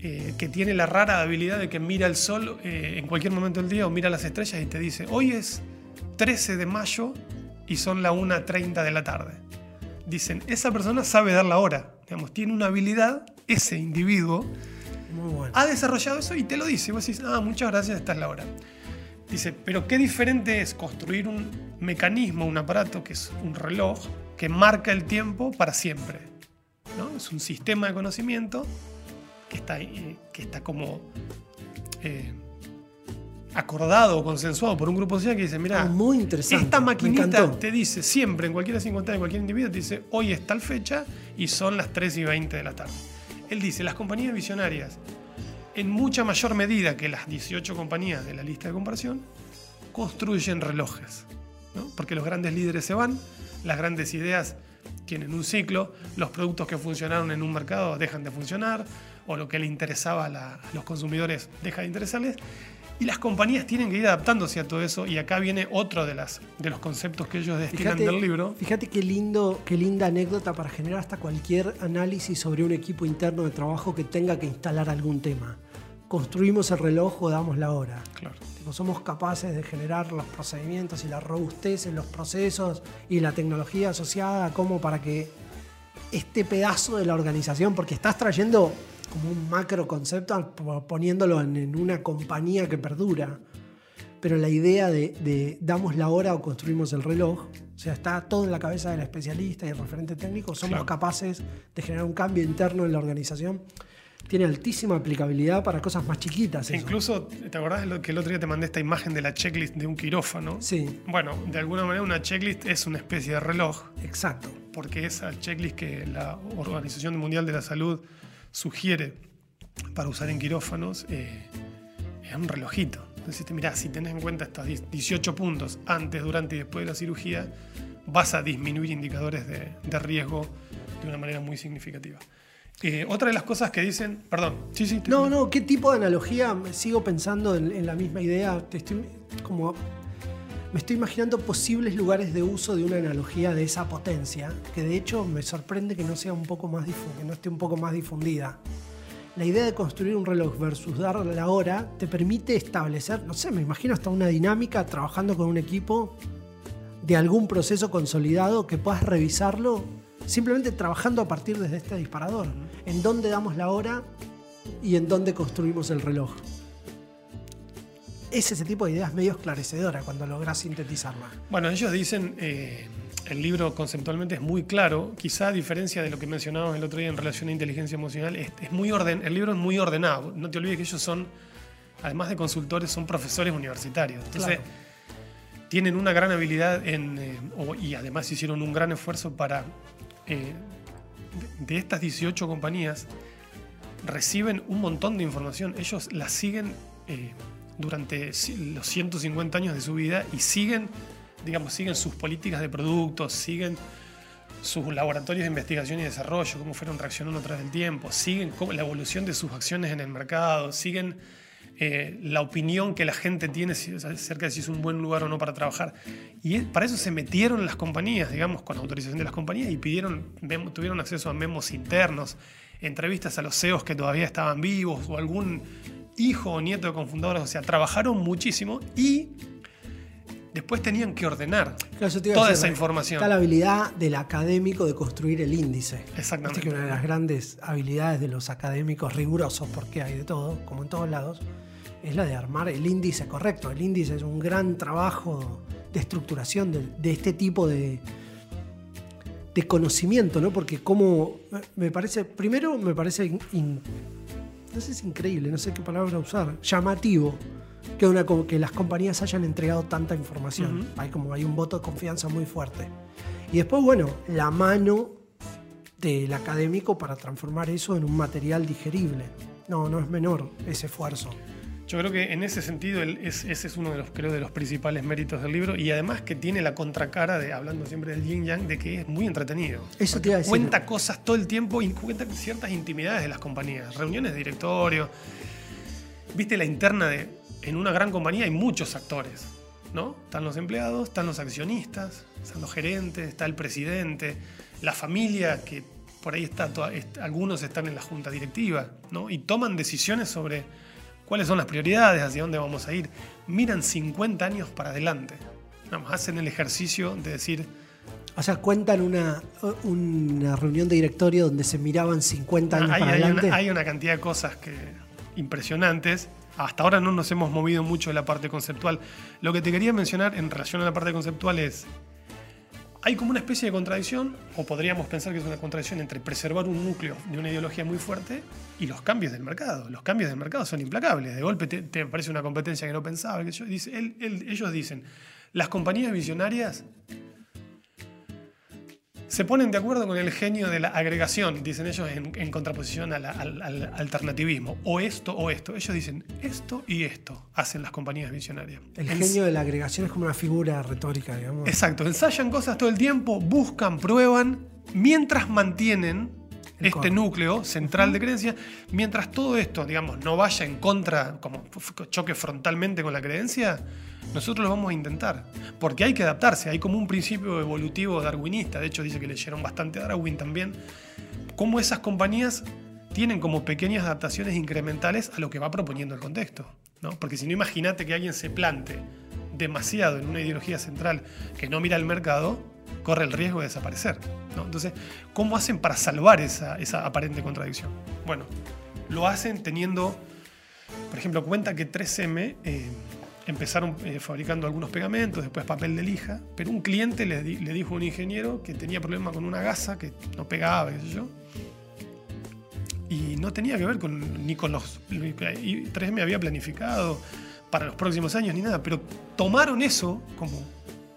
Speaker 2: eh, que tiene la rara habilidad de que mira el sol eh, en cualquier momento del día o mira las estrellas y te dice, hoy es 13 de mayo y son la 1.30 de la tarde. Dicen, esa persona sabe dar la hora, digamos, tiene una habilidad, ese individuo ha desarrollado eso y te lo dice. Vos decís, ah, muchas gracias, esta es la hora. Dice, pero qué diferente es construir un mecanismo, un aparato que es un reloj que marca el tiempo para siempre. ¿no? Es un sistema de conocimiento que está, eh, que está como eh, acordado o consensuado por un grupo social que dice, mira,
Speaker 1: ah,
Speaker 2: esta maquinita te dice siempre, en cualquier circunstancia, en cualquier individuo, te dice, hoy es tal fecha y son las 3 y 20 de la tarde. Él dice, las compañías visionarias en mucha mayor medida que las 18 compañías de la lista de comparación, construyen relojes. Porque los grandes líderes se van, las grandes ideas tienen un ciclo, los productos que funcionaron en un mercado dejan de funcionar, o lo que le interesaba a, los consumidores deja de interesarles, y las compañías tienen que ir adaptándose a todo eso, y acá viene otro de, las, de los conceptos que ellos destinan del libro.
Speaker 1: Fíjate qué, lindo, qué linda anécdota para generar hasta cualquier análisis sobre un equipo interno de trabajo que tenga que instalar algún tema construimos el reloj o damos la hora.
Speaker 2: Claro.
Speaker 1: somos capaces de generar los procedimientos y la robustez en los procesos y la tecnología asociada como para que este pedazo de la organización, porque estás trayendo como un macro concepto poniéndolo en, una compañía que perdura. Pero la idea de, damos la hora o construimos el reloj, o sea, está todo en la cabeza del especialista y el referente técnico, somos capaces de generar un cambio interno en la organización tiene altísima aplicabilidad para cosas más chiquitas.
Speaker 2: incluso, ¿te acordás lo que el otro día te mandé esta imagen de la checklist de un quirófano?
Speaker 1: Sí.
Speaker 2: Bueno, de alguna manera una checklist es una especie de reloj.
Speaker 1: Exacto.
Speaker 2: Porque esa checklist que la Organización Mundial de la Salud sugiere para usar en quirófanos eh, es un relojito. Entonces, mirá, si tenés en cuenta estos 18 puntos antes, durante y después de la cirugía, vas a disminuir indicadores de, de riesgo de una manera muy significativa. Eh, otra de las cosas que dicen, perdón, sí, sí.
Speaker 1: No, no, ¿qué tipo de analogía? Sigo pensando en, la misma idea. estoy, como, me estoy imaginando posibles lugares de uso de una analogía de esa potencia, que de hecho me sorprende que no sea un poco más que no esté un poco más difundida. La idea de construir un reloj versus dar la hora te permite establecer, no sé, me imagino hasta una dinámica trabajando con un equipo de algún proceso consolidado que puedas revisarlo simplemente trabajando a partir de este disparador. En dónde damos la hora y en dónde construimos el reloj. Es ese tipo de ideas medio esclarecedora cuando logras sintetizarla.
Speaker 2: Bueno, ellos dicen, eh, el libro conceptualmente es muy claro, quizá a diferencia de lo que mencionábamos el otro día en relación a inteligencia emocional, es, muy orden, el libro es muy ordenado. No te olvides que ellos son, además de consultores, son profesores universitarios. Entonces, tienen una gran habilidad en, eh, y además hicieron un gran esfuerzo para eh, de estas 18 compañías reciben un montón de información. Ellos la siguen durante los 150 años de su vida y siguen, digamos, siguen sus políticas de productos, siguen sus laboratorios de investigación y desarrollo, cómo fueron reaccionando a través del tiempo, siguen la evolución de sus acciones en el mercado, siguen eh, la opinión que la gente tiene acerca de si es un buen lugar o no para trabajar. Y para eso se metieron las compañías, digamos, con autorización de las compañías y pidieron, tuvieron acceso a memos internos, entrevistas a los CEOs que todavía estaban vivos o algún hijo o nieto de confundadores. O sea, trabajaron muchísimo y después tenían que ordenar toda esa información.
Speaker 1: Está la habilidad del académico de construir el índice.
Speaker 2: Exactamente.
Speaker 1: que una de las grandes habilidades de los académicos rigurosos, porque hay de todo, como en todos lados, es la de armar el índice correcto. El índice es un gran trabajo de estructuración de, este tipo de, de conocimiento, ¿no? Porque como me parece, primero me parece, no sé si increíble, no sé qué palabra usar, llamativo que, una, que las compañías hayan entregado tanta información. Hay como hay un voto de confianza muy fuerte. Y después, bueno, la mano del académico para transformar eso en un material digerible. No, no es menor ese esfuerzo.
Speaker 2: Yo creo que en ese sentido ese es uno de los, creo, de los principales méritos del libro y además que tiene la contracara de, hablando siempre del yin yang, de que es muy entretenido.
Speaker 1: Eso te iba a decir.
Speaker 2: Cuenta cosas todo el tiempo y cuenta ciertas intimidades de las compañías, reuniones de directorio. Viste la interna de, en una gran compañía hay muchos actores, ¿no? Están los empleados, están los accionistas, están los gerentes, está el presidente, la familia que por ahí está, algunos están en la junta directiva, ¿no? Y toman decisiones sobre cuáles son las prioridades, hacia dónde vamos a ir. Miran 50 años para adelante. hacen el ejercicio de decir...
Speaker 1: O sea, cuentan una, una reunión de directorio donde se miraban 50 años para adelante.
Speaker 2: hay una cantidad de cosas que, impresionantes. Hasta ahora no nos hemos movido mucho de la parte conceptual. Lo que te quería mencionar en relación a la parte conceptual es hay como una especie de contradicción, o podríamos pensar que es una contradicción entre preservar un núcleo de una ideología muy fuerte y los cambios del mercado. Los cambios del mercado son implacables. De golpe te, parece una competencia que no pensaba. Dice, ellos dicen, las compañías visionarias se ponen de acuerdo con el genio de la agregación, dicen ellos, en, contraposición al, alternativismo. O esto o esto. Ellos dicen esto y esto hacen las compañías visionarias.
Speaker 1: El genio de la agregación es como una figura retórica, digamos.
Speaker 2: Exacto. Ensayan cosas todo el tiempo, buscan, prueban, mientras mantienen este núcleo central de creencia, mientras todo esto, digamos, no vaya en contra, como choque frontalmente con la creencia, nosotros lo vamos a intentar. Porque hay que adaptarse, hay como un principio evolutivo darwinista, de hecho dice que leyeron bastante a Darwin también, cómo esas compañías tienen como pequeñas adaptaciones incrementales a lo que va proponiendo el contexto. ¿no? Porque si no, imagínate que alguien se plante demasiado en una ideología central que no mira el mercado, corre el riesgo de desaparecer. ¿no? Entonces, ¿cómo hacen para salvar esa, esa aparente contradicción? Bueno, lo hacen teniendo, por ejemplo, cuenta que 3M eh, empezaron eh, fabricando algunos pegamentos, después papel de lija, pero un cliente le, di- le dijo a un ingeniero que tenía problema con una gasa que no pegaba, qué sé yo. Y no tenía que ver con, ni con los... y 3M había planificado para los próximos años ni nada, pero tomaron eso como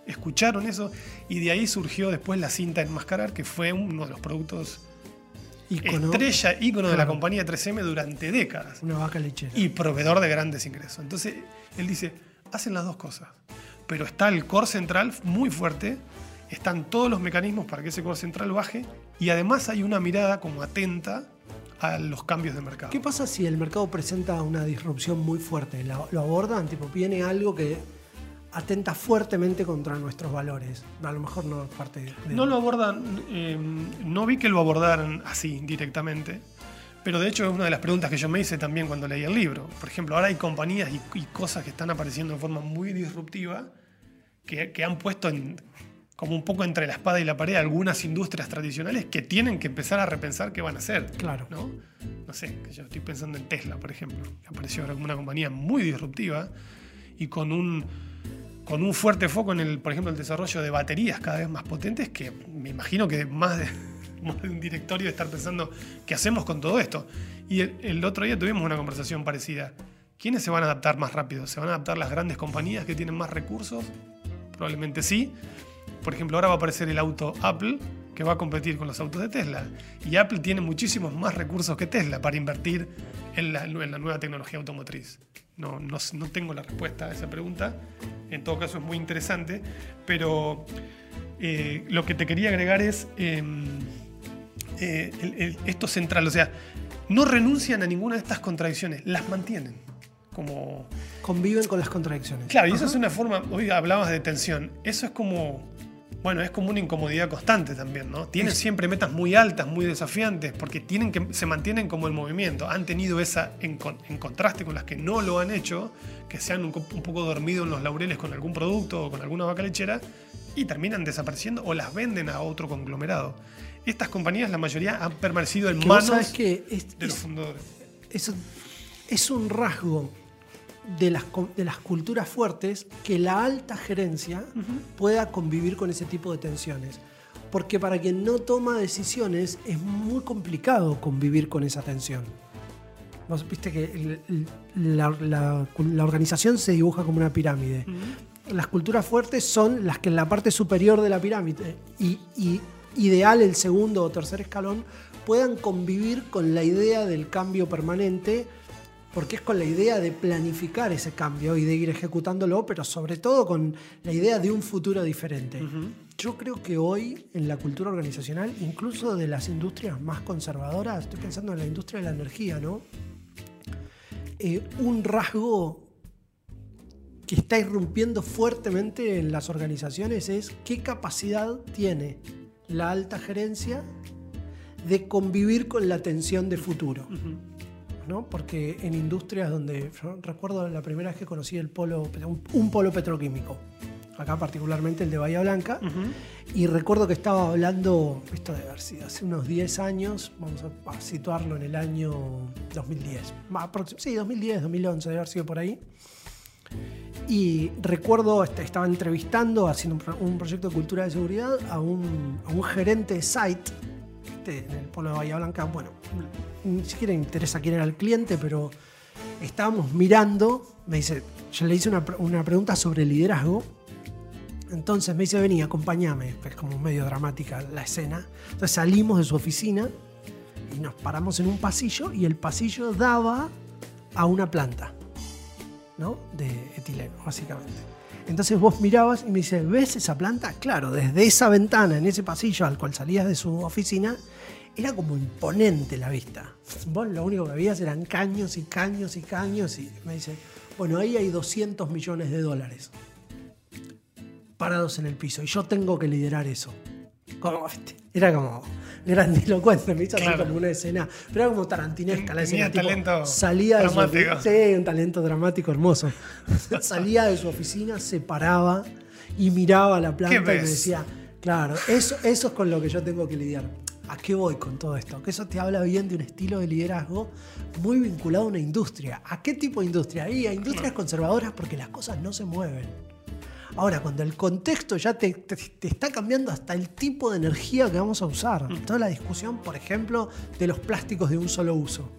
Speaker 2: escucharon eso y de ahí surgió después la cinta enmascarar que fue uno de los productos Estrella, ícono de la compañía 3M durante décadas
Speaker 1: una vaca lechera.
Speaker 2: y proveedor de grandes ingresos. Entonces, él dice, hacen las dos cosas, pero está el core central muy fuerte, están todos los mecanismos para que ese core central baje y además hay una mirada como atenta a los cambios de mercado.
Speaker 1: ¿Qué pasa si el mercado presenta una disrupción muy fuerte? ¿Lo, lo abordan? Tipo, viene algo que atenta fuertemente contra nuestros valores. A lo mejor no es parte de...
Speaker 2: No lo abordan, eh, no vi que lo abordaran así directamente, pero de hecho es una de las preguntas que yo me hice también cuando leí el libro. Por ejemplo, ahora hay compañías y, y cosas que están apareciendo de forma muy disruptiva que, que han puesto en- como un poco entre la espada y la pared algunas industrias tradicionales que tienen que empezar a repensar qué van a hacer.
Speaker 1: Claro.
Speaker 2: ¿no? No sé, que yo estoy pensando en Tesla, por ejemplo, apareció ahora como una compañía muy disruptiva y con un, con un fuerte foco en el, por ejemplo, el desarrollo de baterías cada vez más potentes, que me imagino que más de, un directorio de estar pensando qué hacemos con todo esto. Y el, el otro día tuvimos una conversación parecida. ¿Quiénes se van a adaptar más rápido? ¿Se van a adaptar las grandes compañías que tienen más recursos? Probablemente sí. Por ejemplo, ahora va a aparecer el auto Apple que va a competir con los autos de Tesla. Y Apple tiene muchísimos más recursos que Tesla para invertir en la, en la nueva tecnología automotriz. No, no, no tengo la respuesta a esa pregunta. En todo caso es muy interesante. Pero eh, lo que te quería agregar es eh, eh, el- el- esto central. O sea, no renuncian a ninguna de estas contradicciones, las mantienen. Como
Speaker 1: Conviven con las contradicciones.
Speaker 2: Claro, y eso
Speaker 1: Ajá.
Speaker 2: es una forma, hoy hablabas de tensión, eso es como, bueno, es como una incomodidad constante también, ¿no? Tienen siempre metas muy altas, muy desafiantes, porque tienen que, se mantienen como el movimiento. Han tenido esa, en, con- en contraste con las que no lo han hecho, que se han un, co- un poco dormido en los laureles con algún producto o con alguna vaca lechera, y terminan desapareciendo o las venden a otro conglomerado. Estas compañías, la mayoría, han permanecido en manos
Speaker 1: sabés que es,
Speaker 2: de los
Speaker 1: es-
Speaker 2: fundadores.
Speaker 1: es- es un rasgo de las, de las culturas fuertes que la alta gerencia pueda convivir con ese tipo de tensiones. Porque para quien no toma decisiones es muy complicado convivir con esa tensión. Vos viste que el- el- la, la- la organización se dibuja como una pirámide. Las culturas fuertes son las que en la parte superior de la pirámide y, y ideal el segundo o tercer escalón puedan convivir con la idea del cambio permanente porque es con la idea de planificar ese cambio y de ir ejecutándolo, pero sobre todo con la idea de un futuro diferente. Yo creo que hoy en la cultura organizacional, incluso de las industrias más conservadoras, estoy pensando en la industria de la energía, ¿no? Eh, un rasgo que está irrumpiendo fuertemente en las organizaciones es qué capacidad tiene la alta gerencia de convivir con la tensión de futuro. ¿No? Porque en industrias donde yo recuerdo la primera vez que conocí el polo, un, un polo petroquímico, acá particularmente el de Bahía Blanca, y recuerdo que estaba hablando, esto debe haber sido hace unos 10 años, vamos a, situarlo en el año 2010, más aproxim- sí, 2010, 2011, debe haber sido por ahí. Y recuerdo, este, estaba entrevistando, haciendo un proyecto de cultura de seguridad a un, a un gerente de site en el polo de Bahía Blanca. Bueno, ni siquiera me interesa quién era el cliente, pero estábamos mirando. Me dice, yo le hice una, una pregunta sobre liderazgo. Entonces me dice, vení, acompáñame. Es como medio dramática la escena. Entonces salimos de su oficina y nos paramos en un pasillo y el pasillo daba a una planta. ¿no? De etileno, básicamente. Entonces vos mirabas y me dice, ¿ves esa planta? Claro, desde esa ventana, en ese pasillo al cual salías de su oficina, era como imponente la vista. Vos lo único que veías eran caños y caños y caños y me dice, bueno, ahí hay 200 millones de dólares parados en el piso y yo tengo que liderar eso. Como, era como grandilocuente, me hizo así
Speaker 2: Claro.
Speaker 1: como una escena, pero era como tarantinesca la
Speaker 2: Tenía
Speaker 1: escena. tipo,
Speaker 2: talento
Speaker 1: salía de su
Speaker 2: dramático.
Speaker 1: ofi- Sí, un talento dramático hermoso. salía de su oficina, se paraba y miraba la planta y me decía, claro, eso, eso es con lo que yo tengo que lidiar. ¿A qué voy con todo esto? Que eso te habla bien de un estilo de liderazgo muy vinculado a una industria. ¿A qué tipo de industria? Y a industrias conservadoras porque las cosas no se mueven. Ahora, cuando el contexto ya te, te- te está cambiando hasta el tipo de energía que vamos a usar. Toda la discusión, por ejemplo, de los plásticos de un solo uso.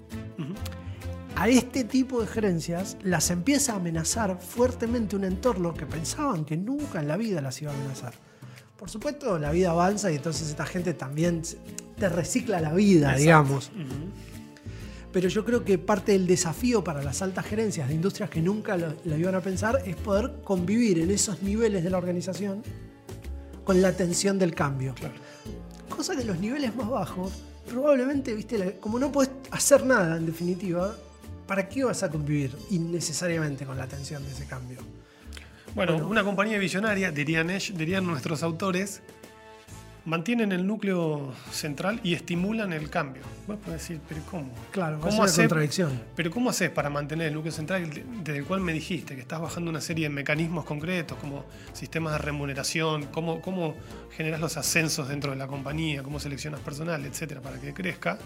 Speaker 1: A este tipo de gerencias las empieza a amenazar fuertemente un entorno que pensaban que nunca en la vida las iba a amenazar. Por supuesto, la vida avanza y entonces esta gente también te recicla la vida,
Speaker 2: Exacto.
Speaker 1: digamos. Pero yo creo que parte del desafío para las altas gerencias de industrias que nunca lo, lo iban a pensar es poder convivir en esos niveles de la organización con la tensión del cambio.
Speaker 2: Claro.
Speaker 1: Cosa que los niveles más bajos, probablemente, viste, como no puedes hacer nada en definitiva, ¿para qué vas a convivir innecesariamente con la tensión de ese cambio?
Speaker 2: Bueno,
Speaker 1: Bueno.
Speaker 2: una compañía visionaria, dirían, ellos- dirían nuestros autores, mantienen el núcleo central y estimulan el cambio. Vos podés decir, pero ¿cómo?
Speaker 1: Claro,
Speaker 2: ¿Cómo hacer-
Speaker 1: contradicción.
Speaker 2: Pero ¿cómo haces para mantener el núcleo central de- desde el cual me dijiste que estás bajando una serie de mecanismos concretos como sistemas de remuneración, cómo, cómo generas los ascensos dentro de la compañía, cómo seleccionas personal, etcétera, para que crezca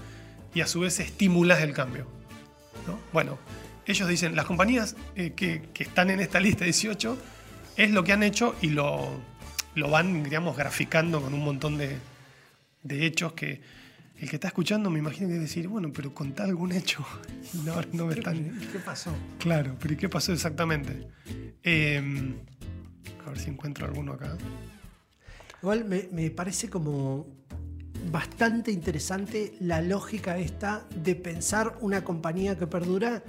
Speaker 2: y a su vez estimulas el cambio? ¿no? Bueno, ellos dicen, las compañías eh, que, que están en esta lista 18 es lo que han hecho y lo, lo van, digamos, graficando con un montón de, de hechos que el que está escuchando me imagino que debe decir, bueno, pero contá algún hecho. No, no me están...
Speaker 1: ¿Qué pasó?
Speaker 2: Claro, pero ¿y qué pasó exactamente? Eh, a ver si encuentro alguno acá.
Speaker 1: Igual me, me parece como bastante interesante la lógica esta de pensar una compañía que perdura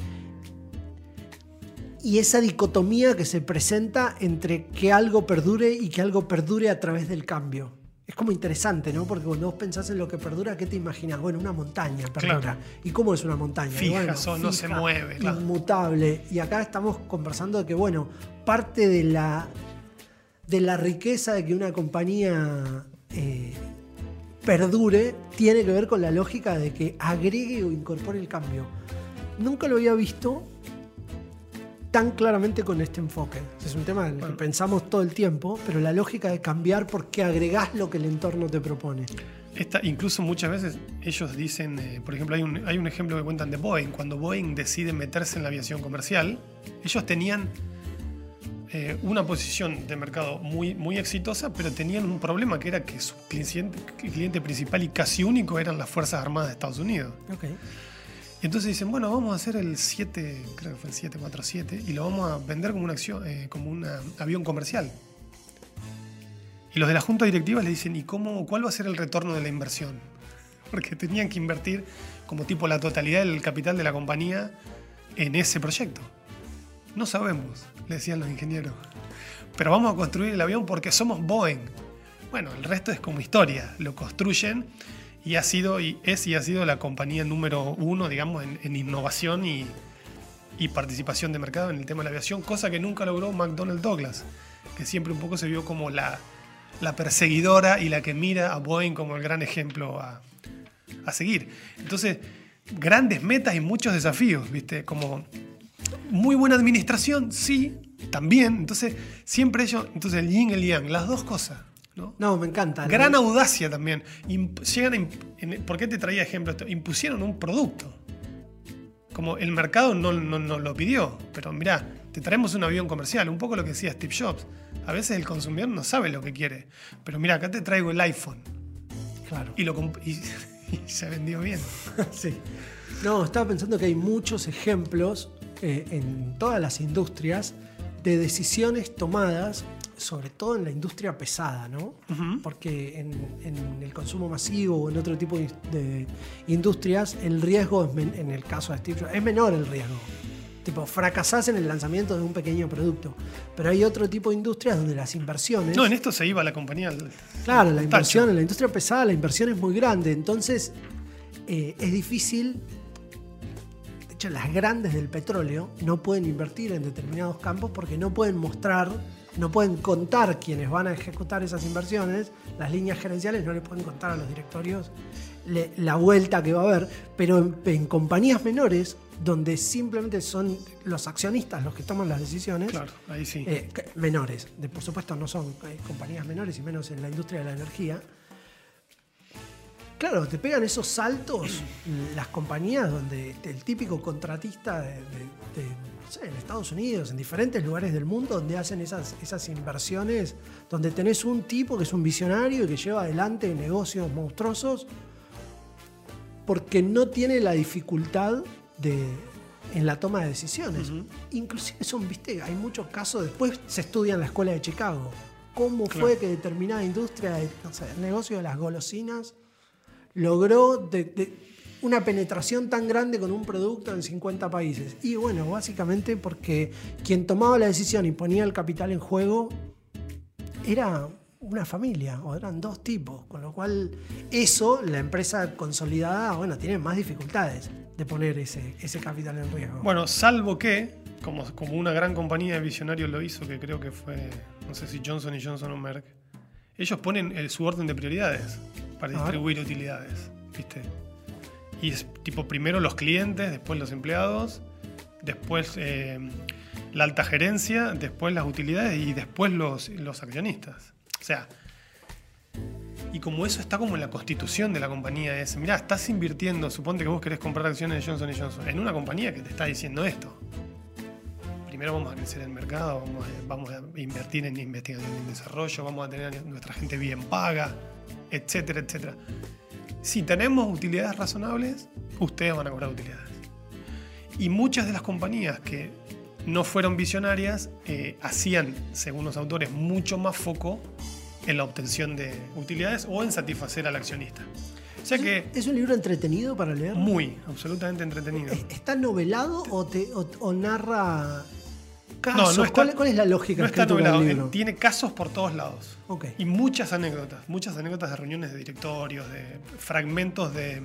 Speaker 1: y esa dicotomía que se presenta entre que algo perdure y que algo perdure a través del cambio. Es como interesante, ¿no? Porque cuando vos pensás en lo que perdura, ¿qué te imaginas? Bueno, una montaña perdura.
Speaker 2: Claro.
Speaker 1: ¿Y cómo es una montaña?
Speaker 2: Fija,
Speaker 1: bueno,
Speaker 2: son- no se
Speaker 1: fija,
Speaker 2: mueve, claro.
Speaker 1: Inmutable. Y acá estamos conversando de que, bueno, parte de la, de la riqueza de que una compañía eh, perdure tiene que ver con la lógica de que agregue o incorpore el cambio. Nunca lo había visto tan claramente con este enfoque. Es un tema en el que pensamos todo el tiempo, pero la lógica de cambiar porque agregás lo que el entorno te propone.
Speaker 2: Esta, incluso muchas veces ellos dicen, eh, por ejemplo, hay un, hay un ejemplo que cuentan de Boeing. Cuando Boeing decide meterse en la aviación comercial, ellos tenían eh, una posición de mercado muy, muy exitosa, pero tenían un problema que era que su cliente, cliente principal y casi único eran las Fuerzas Armadas de Estados Unidos.
Speaker 1: Ok.
Speaker 2: Y entonces dicen, bueno, vamos a hacer el 7, creo que fue el 747, y lo vamos a vender como un acción, eh, un avión comercial. Y los de la junta directiva le dicen, ¿y cómo, cuál va a ser el retorno de la inversión? Porque tenían que invertir como tipo la totalidad del capital de la compañía en ese proyecto. No sabemos, le decían los ingenieros. Pero vamos a construir el avión porque somos Boeing. Bueno, el resto es como historia. Lo construyen y ha sido, y es y ha sido la compañía número uno, digamos, en, innovación y, participación de mercado en el tema de la aviación, cosa que nunca logró McDonnell Douglas, que siempre un poco se vio como la, perseguidora y la que mira a Boeing como el gran ejemplo a, a seguir. Entonces, grandes metas y muchos desafíos, ¿viste? Como muy buena administración, sí, también. Entonces, siempre ellos, entonces el yin y el yang, las dos cosas, ¿no?
Speaker 1: No, me encanta.
Speaker 2: Gran audacia también. Imp- llegan a imp- en- ¿Por qué te traía ejemplo esto? Impusieron un producto. Como el mercado no, no, no lo pidió, pero mirá, te traemos un avión comercial, un poco lo que decía Steve Jobs. A veces el consumidor no sabe lo que quiere, pero mira, acá te traigo el iPhone
Speaker 1: Claro.
Speaker 2: y, lo y- y se vendió bien.
Speaker 1: Sí. No, estaba pensando que hay muchos ejemplos eh, en todas las industrias de decisiones tomadas, sobre todo en la industria pesada, ¿no? Porque en, en el consumo masivo o en otro tipo de, de industrias, el riesgo, es men- en el caso de Steve Jobs, es menor el riesgo. Tipo, fracasás en el lanzamiento de un pequeño producto. Pero hay otro tipo de industrias donde las inversiones.
Speaker 2: No, en esto se iba la compañía.
Speaker 1: Claro, la inversión
Speaker 2: tacho.
Speaker 1: en la industria pesada, la inversión es muy grande. Entonces, eh, es difícil. De hecho, las grandes del petróleo no pueden invertir en determinados campos porque no pueden mostrar, no pueden contar quienes van a ejecutar esas inversiones. Las líneas gerenciales no le pueden contar a los directorios le- la vuelta que va a haber. Pero en, en compañías menores, donde simplemente son los accionistas los que toman las decisiones,
Speaker 2: Claro, ahí sí.
Speaker 1: eh, menores, de, por supuesto no son eh, compañías menores y menos en la industria de la energía, Claro, te pegan esos saltos las compañías donde el típico contratista de, de- de, no sé, en Estados Unidos, en diferentes lugares del mundo, donde hacen esas, esas inversiones, donde tenés un tipo que es un visionario y que lleva adelante negocios monstruosos, porque no tiene la dificultad de, en la toma de decisiones. Inclusive son, viste, hay muchos casos, después se estudia en la escuela de Chicago, cómo fue que determinada industria, de- no sé, el negocio de las golosinas, logró de- de una penetración tan grande con un producto en 50 países. Y bueno, básicamente porque quien tomaba la decisión y ponía el capital en juego era una familia, o eran dos tipos, con lo cual eso, la empresa consolidada, bueno, tiene más dificultades de poner ese, ese capital en riesgo.
Speaker 2: Bueno, salvo que, como, como una gran compañía de visionarios lo hizo, que creo que fue, no sé si Johnson y Johnson o Merck, ellos ponen el- su orden de prioridades para distribuir utilidades, ¿viste? Y es tipo primero los clientes, después los empleados, después eh, la alta gerencia, después las utilidades y después los, los accionistas. O sea, y como eso está como en la constitución de la compañía, es, mirá, estás invirtiendo, suponte que vos querés comprar acciones de Johnson Johnson, en una compañía que te está diciendo esto. Primero vamos a crecer el mercado, vamos a, vamos a invertir en investigación y desarrollo, vamos a tener nuestra gente bien paga, etcétera, etcétera. Si tenemos utilidades razonables, ustedes van a cobrar utilidades. Y muchas de las compañías que no fueron visionarias eh, hacían, según los autores, mucho más foco en la obtención de utilidades o en satisfacer al accionista. O sea que
Speaker 1: ¿Es un libro entretenido para leer?
Speaker 2: muy, absolutamente entretenido.
Speaker 1: ¿Es- ¿Está novelado o, te, o, o narra casos?
Speaker 2: no está-
Speaker 1: ¿Cuál, cuál es la lógica
Speaker 2: No está
Speaker 1: escritura del
Speaker 2: novelado,
Speaker 1: libro?
Speaker 2: eh, tiene casos por todos lados.
Speaker 1: Ok.
Speaker 2: Y muchas anécdotas, muchas anécdotas de reuniones de directorios, de fragmentos de,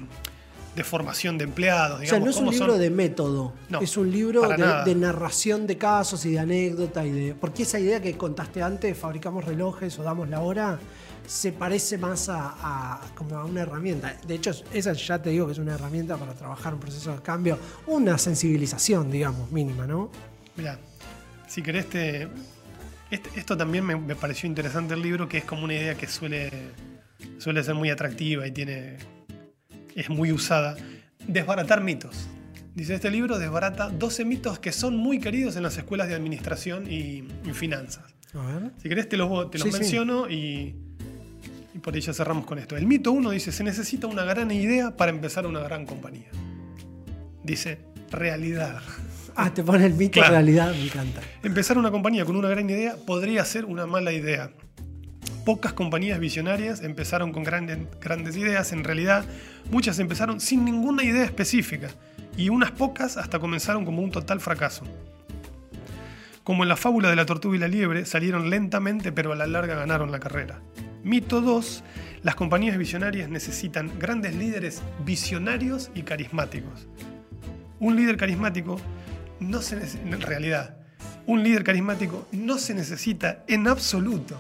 Speaker 2: de formación de empleados,
Speaker 1: O sea,
Speaker 2: digamos.
Speaker 1: no es un libro
Speaker 2: son-
Speaker 1: de método,
Speaker 2: No,
Speaker 1: es un libro de, narración de casos y de anécdota y de. Porque esa idea que contaste antes, fabricamos relojes o damos la hora, se parece más a, a- como a una herramienta. De hecho, esa ya te digo que es una herramienta para trabajar un proceso de cambio, una sensibilización, digamos, mínima, ¿no?
Speaker 2: Mirá, si querés te... este- esto también me, me pareció interesante el libro, que es como una idea que suele, suele ser muy atractiva y tiene... es muy usada. Desbaratar mitos. Dice, este libro desbarata 12 mitos que son muy queridos en las escuelas de administración y, y finanzas.
Speaker 1: A ver.
Speaker 2: Si querés te los, te los
Speaker 1: Sí, sí.
Speaker 2: menciono y, y por ahí ya cerramos con esto. El mito 1 dice, se necesita una gran idea para empezar una gran compañía. Dice, realidad.
Speaker 1: Ah, te pone el mito
Speaker 2: Claro.
Speaker 1: en realidad, me encanta.
Speaker 2: Empezar una compañía con una gran idea podría ser una mala idea. Pocas compañías visionarias empezaron con grandes, grandes ideas, en realidad muchas empezaron sin ninguna idea específica y unas pocas hasta comenzaron como un total fracaso. Como en la fábula de la tortuga y la liebre, salieron lentamente pero a la larga ganaron la carrera. Mito 2, las compañías visionarias necesitan grandes líderes visionarios y carismáticos. Un líder carismático no se en realidad, un líder carismático no se necesita en absoluto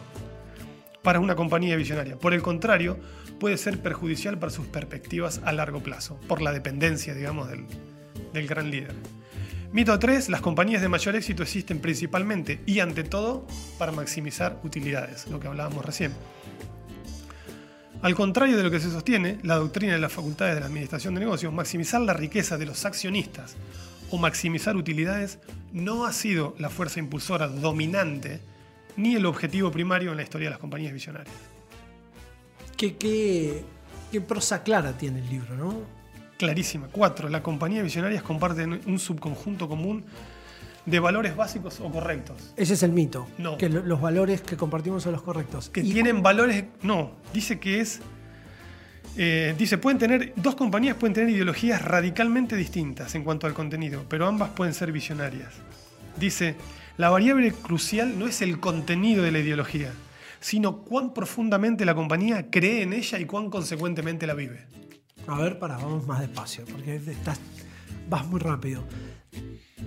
Speaker 2: para una compañía visionaria. Por el contrario, puede ser perjudicial para sus perspectivas a largo plazo, por la dependencia, digamos, del, del gran líder. Mito 3. Las compañías de mayor éxito existen principalmente y ante todo para maximizar utilidades, lo que hablábamos recién. Al contrario de lo que se sostiene, la doctrina de las facultades de la administración de negocios, maximizar la riqueza de los accionistas o maximizar utilidades no ha sido la fuerza impulsora dominante ni el objetivo primario en la historia de las compañías visionarias.
Speaker 1: Qué, qué, qué prosa clara tiene el libro, ¿no?
Speaker 2: Clarísima. 4. Las compañías visionarias comparten un subconjunto común de valores básicos o correctos.
Speaker 1: Ese es el mito.
Speaker 2: No.
Speaker 1: Que lo- los valores que compartimos son los correctos.
Speaker 2: Que
Speaker 1: Y-
Speaker 2: tienen valores. No, dice que es. Eh, dice, pueden tener. Dos compañías pueden tener ideologías radicalmente distintas en cuanto al contenido, pero ambas pueden ser visionarias. Dice, la variable crucial no es el contenido de la ideología, sino cuán profundamente la compañía cree en ella y cuán consecuentemente la vive.
Speaker 1: A ver, para, vamos más despacio, porque estás, vas muy rápido.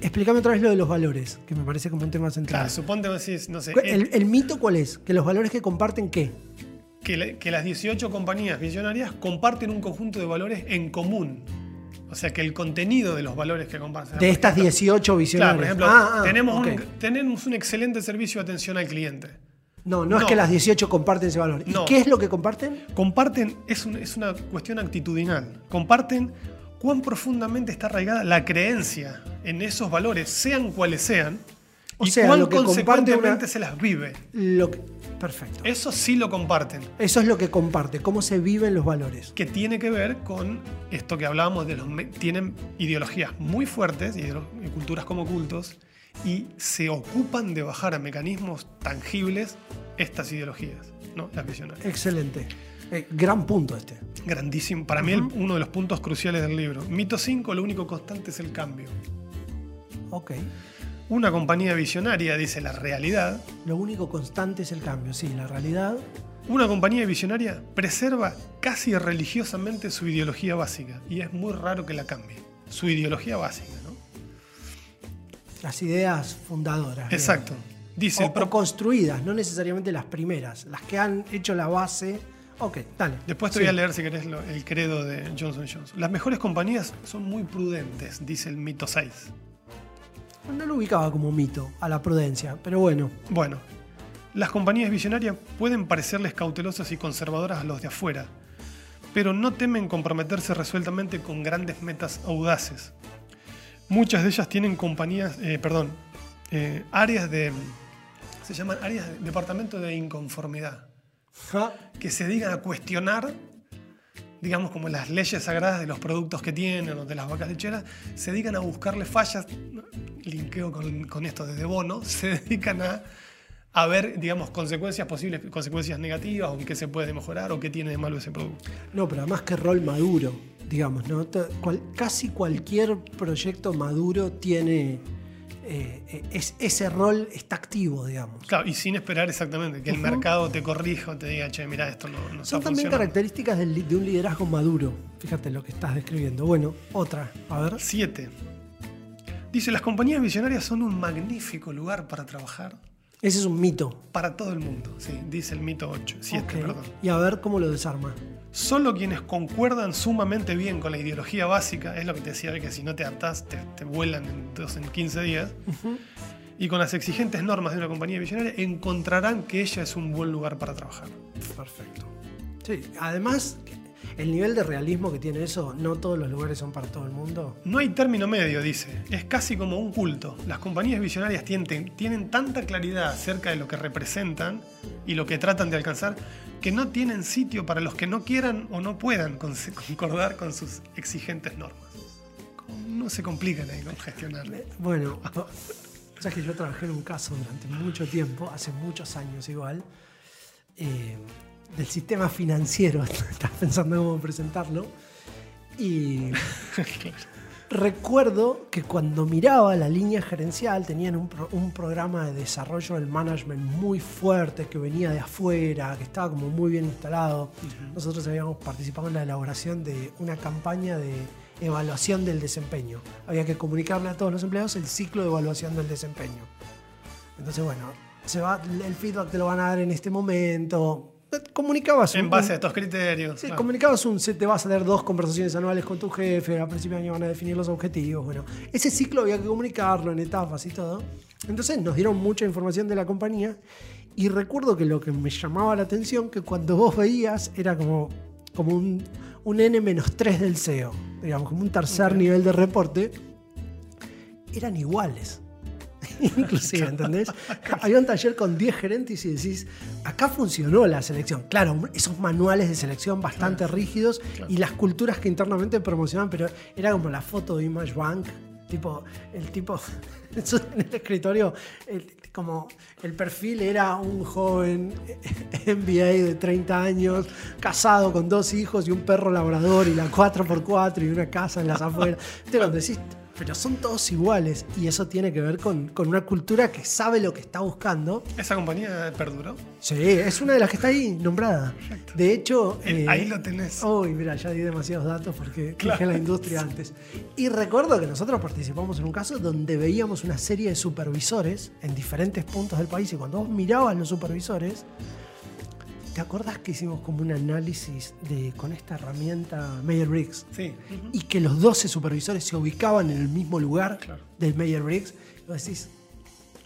Speaker 1: Explícame otra vez lo de los valores, que me parece como un tema central.
Speaker 2: Claro, suponte decís, no sé,
Speaker 1: ¿Cu-
Speaker 2: eh,
Speaker 1: ¿El, el mito cuál es? Que los valores que comparten, ¿qué?
Speaker 2: Que, la- que las 18 compañías visionarias comparten un conjunto de valores en común. O sea, que el contenido de los valores que comparten.
Speaker 1: De estas
Speaker 2: Por ejemplo,
Speaker 1: 18 visionarias.
Speaker 2: Claro, por ejemplo,
Speaker 1: Ah, ah,
Speaker 2: tenemos, un, tenemos un excelente servicio de atención al cliente.
Speaker 1: No, no, es que las 18 comparten ese valor. ¿Y qué es lo que comparten?
Speaker 2: Comparten, es, es una cuestión actitudinal. Comparten cuán profundamente está arraigada la creencia en esos valores, sean cuales sean, o y sea, cuán lo que consecuentemente se las vive.
Speaker 1: Lo perfecto.
Speaker 2: Eso sí lo comparten.
Speaker 1: Eso es lo que comparte, cómo se viven los valores.
Speaker 2: Que tiene que ver con esto que hablábamos de los... Tienen ideologías muy fuertes, y culturas como cultos, y se ocupan de bajar a mecanismos tangibles estas ideologías, ¿no? las visionarias.
Speaker 1: Excelente. Eh, gran punto este.
Speaker 2: Grandísimo. Para mí uno de los puntos cruciales del libro. Mito 5, lo único constante es el cambio.
Speaker 1: Ok.
Speaker 2: Una compañía visionaria dice la realidad.
Speaker 1: Lo único constante es el cambio, sí, la realidad.
Speaker 2: Una compañía visionaria preserva casi religiosamente su ideología básica y es muy raro que la cambie. Su ideología básica, ¿no?
Speaker 1: Las ideas fundadoras.
Speaker 2: Exacto.
Speaker 1: Dice o, construidas, no necesariamente las primeras, las que han hecho la base Ok, dale.
Speaker 2: Después te voy a leer, si querés, el credo de Johnson Johnson. Las mejores compañías son muy prudentes, dice el mito 6.
Speaker 1: No lo ubicaba como mito a la prudencia, pero bueno.
Speaker 2: Bueno, las compañías visionarias pueden parecerles cautelosas y conservadoras a los de afuera, pero no temen comprometerse resueltamente con grandes metas audaces. Muchas de ellas tienen compañías, eh, perdón, eh, áreas de, se llaman áreas de departamento de inconformidad que se digan a cuestionar, digamos, como las leyes sagradas de los productos que tienen o de las vacas lecheras, se dedican a buscarle fallas, linkeo con, esto desde Bono, se dedican a, a ver, digamos, consecuencias posibles, consecuencias negativas o qué se puede mejorar o qué tiene de malo ese producto.
Speaker 1: No, pero además que rol maduro, digamos, ¿no? casi cualquier proyecto maduro tiene eh, es, ese rol está activo, digamos.
Speaker 2: Claro, y sin esperar exactamente que el mercado te corrija o te diga, che, mira, esto no, no
Speaker 1: Son también características de un liderazgo maduro. Fíjate lo que estás describiendo. Bueno, otra, a ver.
Speaker 2: Siete. Dice, las compañías visionarias son un magnífico lugar para trabajar.
Speaker 1: Ese es un mito.
Speaker 2: Para todo el mundo, sí, dice el mito 8. 7, perdón.
Speaker 1: Y a ver cómo lo desarma.
Speaker 2: Solo quienes concuerdan sumamente bien con la ideología básica, es lo que te decía, que si no te atás te, vuelan en, en 15 días, y con las exigentes normas de una compañía visionaria, encontrarán que ella es un buen lugar para trabajar.
Speaker 1: Perfecto. Sí, además, el nivel de realismo que tiene eso, no todos los lugares son para todo el mundo.
Speaker 2: No hay término medio, dice. Es casi como un culto. Las compañías visionarias tienen, tienen tanta claridad acerca de lo que representan y lo que tratan de alcanzar que no tienen sitio para los que no quieran o no puedan concordar con sus exigentes normas. No se complican ahí con gestionar. Eh,
Speaker 1: bueno, sabes que yo trabajé en un caso durante mucho tiempo, hace muchos años igual. Eh, del sistema financiero, estás pensando cómo presentarlo. Y recuerdo que cuando miraba la línea gerencial tenían un, programa de desarrollo del management muy fuerte que venía de afuera, que estaba como muy bien instalado. Nosotros habíamos participado en la elaboración de una campaña de evaluación del desempeño. Había que comunicarle a todos los empleados el ciclo de evaluación del desempeño. Entonces, bueno, se va, el feedback te lo van a dar en este momento comunicabas
Speaker 2: en base a estos criterios.
Speaker 1: Sí, comunicabas un, te vas a tener dos conversaciones anuales con tu jefe, a principio de año van a definir los objetivos. Bueno, ese ciclo había que comunicarlo en etapas y todo. Entonces nos dieron mucha información de la compañía y recuerdo que lo que me llamaba la atención, que cuando vos veías era como, como un, un N-3 del SEO, digamos, como un tercer nivel de reporte, eran iguales. inclusive, ¿entendés? Había un taller con 10 gerentes y decís, acá funcionó la selección. Claro, esos manuales de selección bastante rígidos y las culturas que internamente promocionaban, pero era como la foto de Image Bank, tipo, el tipo en el escritorio, como el perfil era un joven MBA de 30 años, casado con dos hijos y un perro labrador y la 4x4 y una casa en las afueras. Entonces, cuando decís, pero son todos iguales y eso tiene que ver con, una cultura que sabe lo que está buscando.
Speaker 2: ¿Esa compañía perduró?
Speaker 1: Sí, es una de las que está ahí nombrada. De hecho...
Speaker 2: ahí eh, lo tenés.
Speaker 1: Uy, mira, ya di demasiados datos porque dije la industria antes. Y recuerdo que nosotros participamos en un caso donde veíamos una serie de supervisores en diferentes puntos del país y cuando vos mirabas los supervisores ¿Te acordás que hicimos como un análisis de, con esta herramienta Meyer Briggs?
Speaker 2: Sí.
Speaker 1: Y que los 12 supervisores se ubicaban en el mismo lugar del Meyer Briggs. Y decís,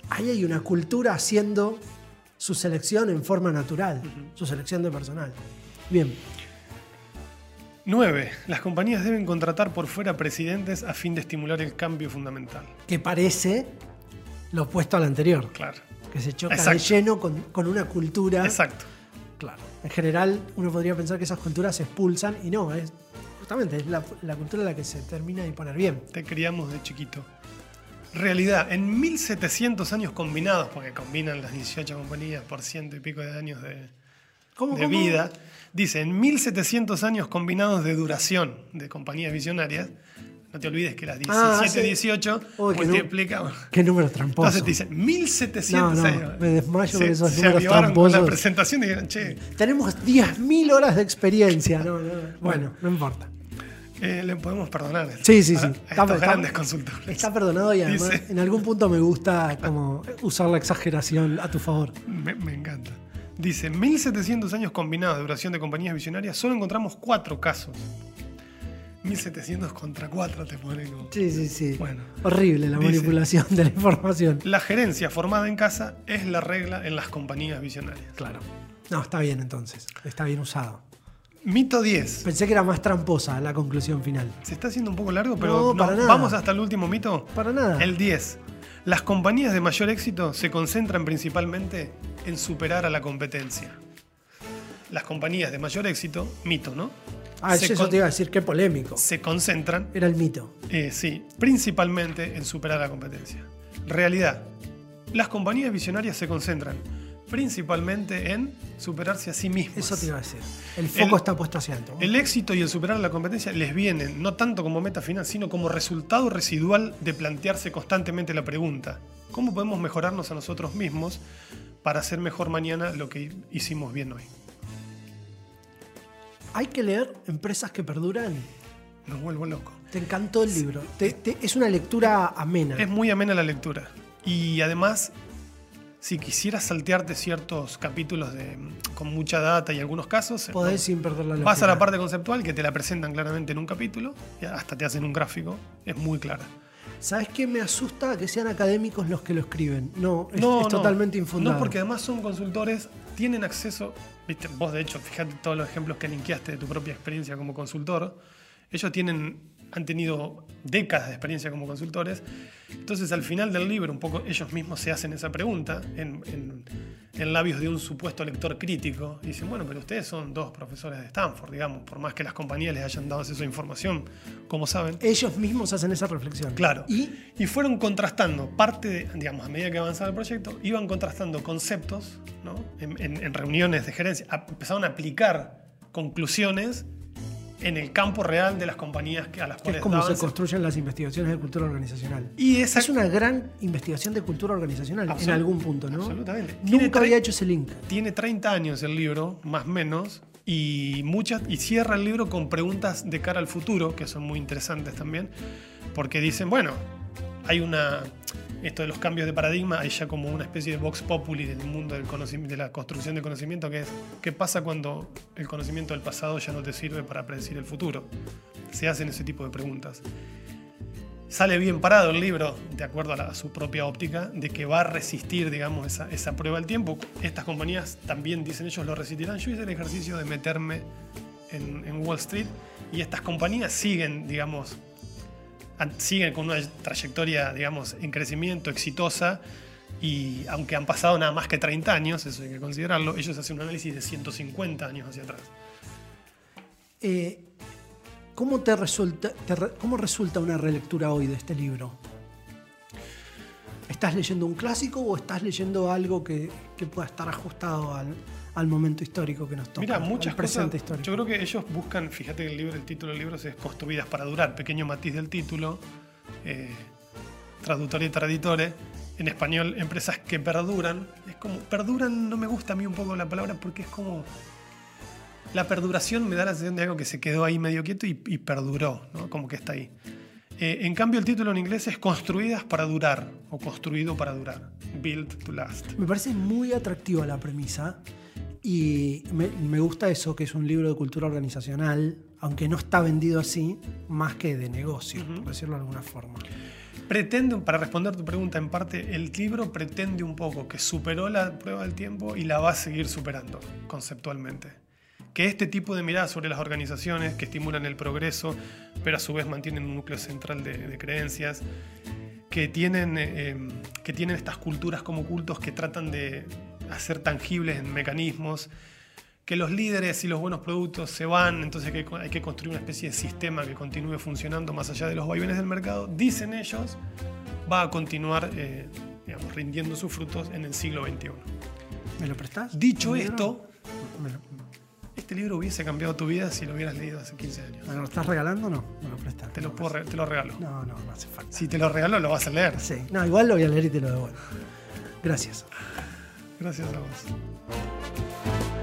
Speaker 1: ahí hay una cultura haciendo su selección en forma natural, su selección de personal. Bien.
Speaker 2: 9. Las compañías deben contratar por fuera presidentes a fin de estimular el cambio fundamental.
Speaker 1: Que parece lo opuesto al anterior.
Speaker 2: Claro.
Speaker 1: Que se choca de lleno con, con una cultura.
Speaker 2: Exacto.
Speaker 1: Claro. En general, uno podría pensar que esas culturas se expulsan y no, es justamente es la, la cultura la que se termina de imponer bien.
Speaker 2: Te criamos de chiquito. Realidad, en 1700 años combinados, porque combinan las 18 compañías por ciento y pico de años de,
Speaker 1: ¿Cómo,
Speaker 2: de
Speaker 1: cómo?
Speaker 2: vida, dice, en 1700 años combinados de duración de compañías visionarias, no te olvides que las 17,
Speaker 1: Ah, sí.
Speaker 2: 18
Speaker 1: Uy,
Speaker 2: multiplica.
Speaker 1: Qué número tramposo.
Speaker 2: Entonces te dicen 1700
Speaker 1: No, me desmayo con
Speaker 2: se,
Speaker 1: esos
Speaker 2: se
Speaker 1: números
Speaker 2: avivaron con la
Speaker 1: tramposos.
Speaker 2: presentación y dijeron, che,
Speaker 1: Tenemos 10.000 horas de experiencia. No, no, no. Bueno, no importa.
Speaker 2: eh, le podemos perdonar.
Speaker 1: Sí, sí,
Speaker 2: a-
Speaker 1: sí.
Speaker 2: A,
Speaker 1: Está-
Speaker 2: estos
Speaker 1: está-
Speaker 2: grandes consultores.
Speaker 1: Está perdonado y además
Speaker 2: Dice-
Speaker 1: en algún punto me gusta como usar la exageración a tu favor.
Speaker 2: Me, me encanta. Dice, 1700 años combinados de duración de compañías visionarias, solo encontramos cuatro casos. 1700 contra 4 te pone como...
Speaker 1: Sí, sí, sí.
Speaker 2: Bueno.
Speaker 1: Horrible la
Speaker 2: Dice-
Speaker 1: manipulación de la información.
Speaker 2: La gerencia formada en casa es la regla en las compañías visionarias.
Speaker 1: Claro. No, está bien entonces. Está bien usado.
Speaker 2: Mito 10.
Speaker 1: Pensé que era más tramposa la conclusión final.
Speaker 2: Se está haciendo un poco largo, pero
Speaker 1: No,
Speaker 2: no,
Speaker 1: para nada.
Speaker 2: vamos hasta el último mito.
Speaker 1: Para nada.
Speaker 2: El 10. Las compañías de mayor éxito se concentran principalmente en superar a la competencia. Las compañías de mayor éxito, mito, ¿no?
Speaker 1: Ah,
Speaker 2: se,
Speaker 1: eso te iba a decir, qué polémico.
Speaker 2: se concentran
Speaker 1: Era el mito.
Speaker 2: Eh, sí, principalmente en superar la competencia. Realidad. Las compañías visionarias se concentran principalmente en superarse a sí mismas.
Speaker 1: Eso te iba a decir. El foco
Speaker 2: El-
Speaker 1: está puesto hacia adentro.
Speaker 2: El éxito y el superar la competencia les vienen no tanto como meta final, sino como resultado residual de plantearse constantemente la pregunta, ¿cómo podemos mejorarnos a nosotros mismos para hacer mejor mañana lo que hicimos bien hoy?
Speaker 1: Hay que leer Empresas que perduran.
Speaker 2: Me vuelvo loco.
Speaker 1: Te encantó el libro. Te- te- es una lectura amena.
Speaker 2: Es muy amena la lectura. Y además, si quisieras saltearte ciertos capítulos de, con mucha data y algunos casos,
Speaker 1: Podés
Speaker 2: ¿no?
Speaker 1: sin perder la
Speaker 2: vas a la parte conceptual que te la presentan claramente en un capítulo, y hasta te hacen un gráfico, es muy clara.
Speaker 1: ¿Sabes qué me asusta? Que sean académicos los que lo escriben. No, es,
Speaker 2: no,
Speaker 1: es
Speaker 2: no,
Speaker 1: totalmente infundado.
Speaker 2: No, porque además son consultores, tienen acceso, viste, vos de hecho, fíjate todos los ejemplos que linkeaste de tu propia experiencia como consultor, ellos tienen, han tenido décadas de experiencia como consultores, entonces al final del libro un poco ellos mismos se hacen esa pregunta en, en- en labios de un supuesto lector crítico, dicen, bueno, pero ustedes son dos profesores de Stanford, digamos, por más que las compañías les hayan dado esa información, como saben.
Speaker 1: Ellos mismos hacen esa reflexión.
Speaker 2: Claro.
Speaker 1: Y
Speaker 2: Y fueron contrastando parte de, digamos, a medida que avanzaba el proyecto, iban contrastando conceptos, ¿no? En, en- en reuniones de gerencia, a- empezaron a aplicar conclusiones en el campo real de las compañías que, a las
Speaker 1: que es
Speaker 2: cuales
Speaker 1: como se construyen las investigaciones de cultura organizacional.
Speaker 2: Y esa,
Speaker 1: Es una gran investigación de cultura organizacional en algún punto, ¿no?
Speaker 2: absolutamente.
Speaker 1: Nunca había hecho ese link.
Speaker 2: tiene 30 años el libro, más o menos, y, muchas, y cierra el libro con preguntas de cara al futuro, que son muy interesantes también, porque dicen, bueno, hay una... Esto de los cambios de paradigma, hay ya como una especie de vox populi del mundo del conocimiento, de la construcción de conocimiento, que es, ¿qué pasa cuando el conocimiento del pasado ya no te sirve para predecir el futuro? Se hacen ese tipo de preguntas. Sale bien parado el libro, de acuerdo a, la- a su propia óptica, de que va a resistir, digamos, esa, esa prueba del tiempo. Estas compañías también dicen ellos lo resistirán. Yo hice el ejercicio de meterme en, en Wall Street y estas compañías siguen, digamos, siguen con una trayectoria, digamos, en crecimiento, exitosa. Y aunque han pasado nada más que 30 años, eso hay que considerarlo, ellos hacen un análisis de 150 años hacia atrás.
Speaker 1: Eh, ¿Cómo te resulta, cómo resulta una relectura hoy de este libro? ¿Estás leyendo un clásico o estás leyendo algo que, que pueda estar ajustado al, al momento histórico que nos toca?
Speaker 2: Mira, muchas
Speaker 1: presente
Speaker 2: cosas.
Speaker 1: histórico.
Speaker 2: Yo creo que ellos buscan, fíjate que el libro, el título del libro es Construidas para durar, pequeño matiz del título, eh, y traditore. En español, empresas que perduran. Es como, perduran no me gusta a mí un poco la palabra porque es como. La perduración me da la sensación de algo que se quedó ahí medio quieto y, y perduró, ¿no? Como que está ahí. Eh, en cambio, el título en inglés es Construidas para durar o Construido para durar. Build to last.
Speaker 1: Me parece muy atractiva la premisa y me, me gusta eso, que es un libro de cultura organizacional, aunque no está vendido así, más que de negocio, por decirlo de alguna forma.
Speaker 2: pretende, para responder tu pregunta en parte, el libro pretende un poco que superó la prueba del tiempo y la va a seguir superando conceptualmente. Que este tipo de miradas sobre las organizaciones que estimulan el progreso, pero a su vez mantienen un núcleo central de, de creencias, que tienen, eh, que tienen estas culturas como cultos que tratan de hacer tangibles en mecanismos, que los líderes y los buenos productos se van, entonces que hay que construir una especie de sistema que continúe funcionando más allá de los vaivenes del mercado, dicen ellos, va a continuar eh, digamos, rindiendo sus frutos en el siglo XXI.
Speaker 1: ¿Me lo prestás?
Speaker 2: Dicho esto, este libro hubiese cambiado tu vida si lo hubieras leído hace 15 años.
Speaker 1: ¿Me lo estás regalando o no? Me lo prestás.
Speaker 2: Te lo, puedo re- te lo regalo.
Speaker 1: No, no, no hace falta.
Speaker 2: Si te lo regalo, lo vas a leer.
Speaker 1: Sí. No, igual lo voy a leer y te lo devuelvo. Gracias.
Speaker 2: Gracias a vos.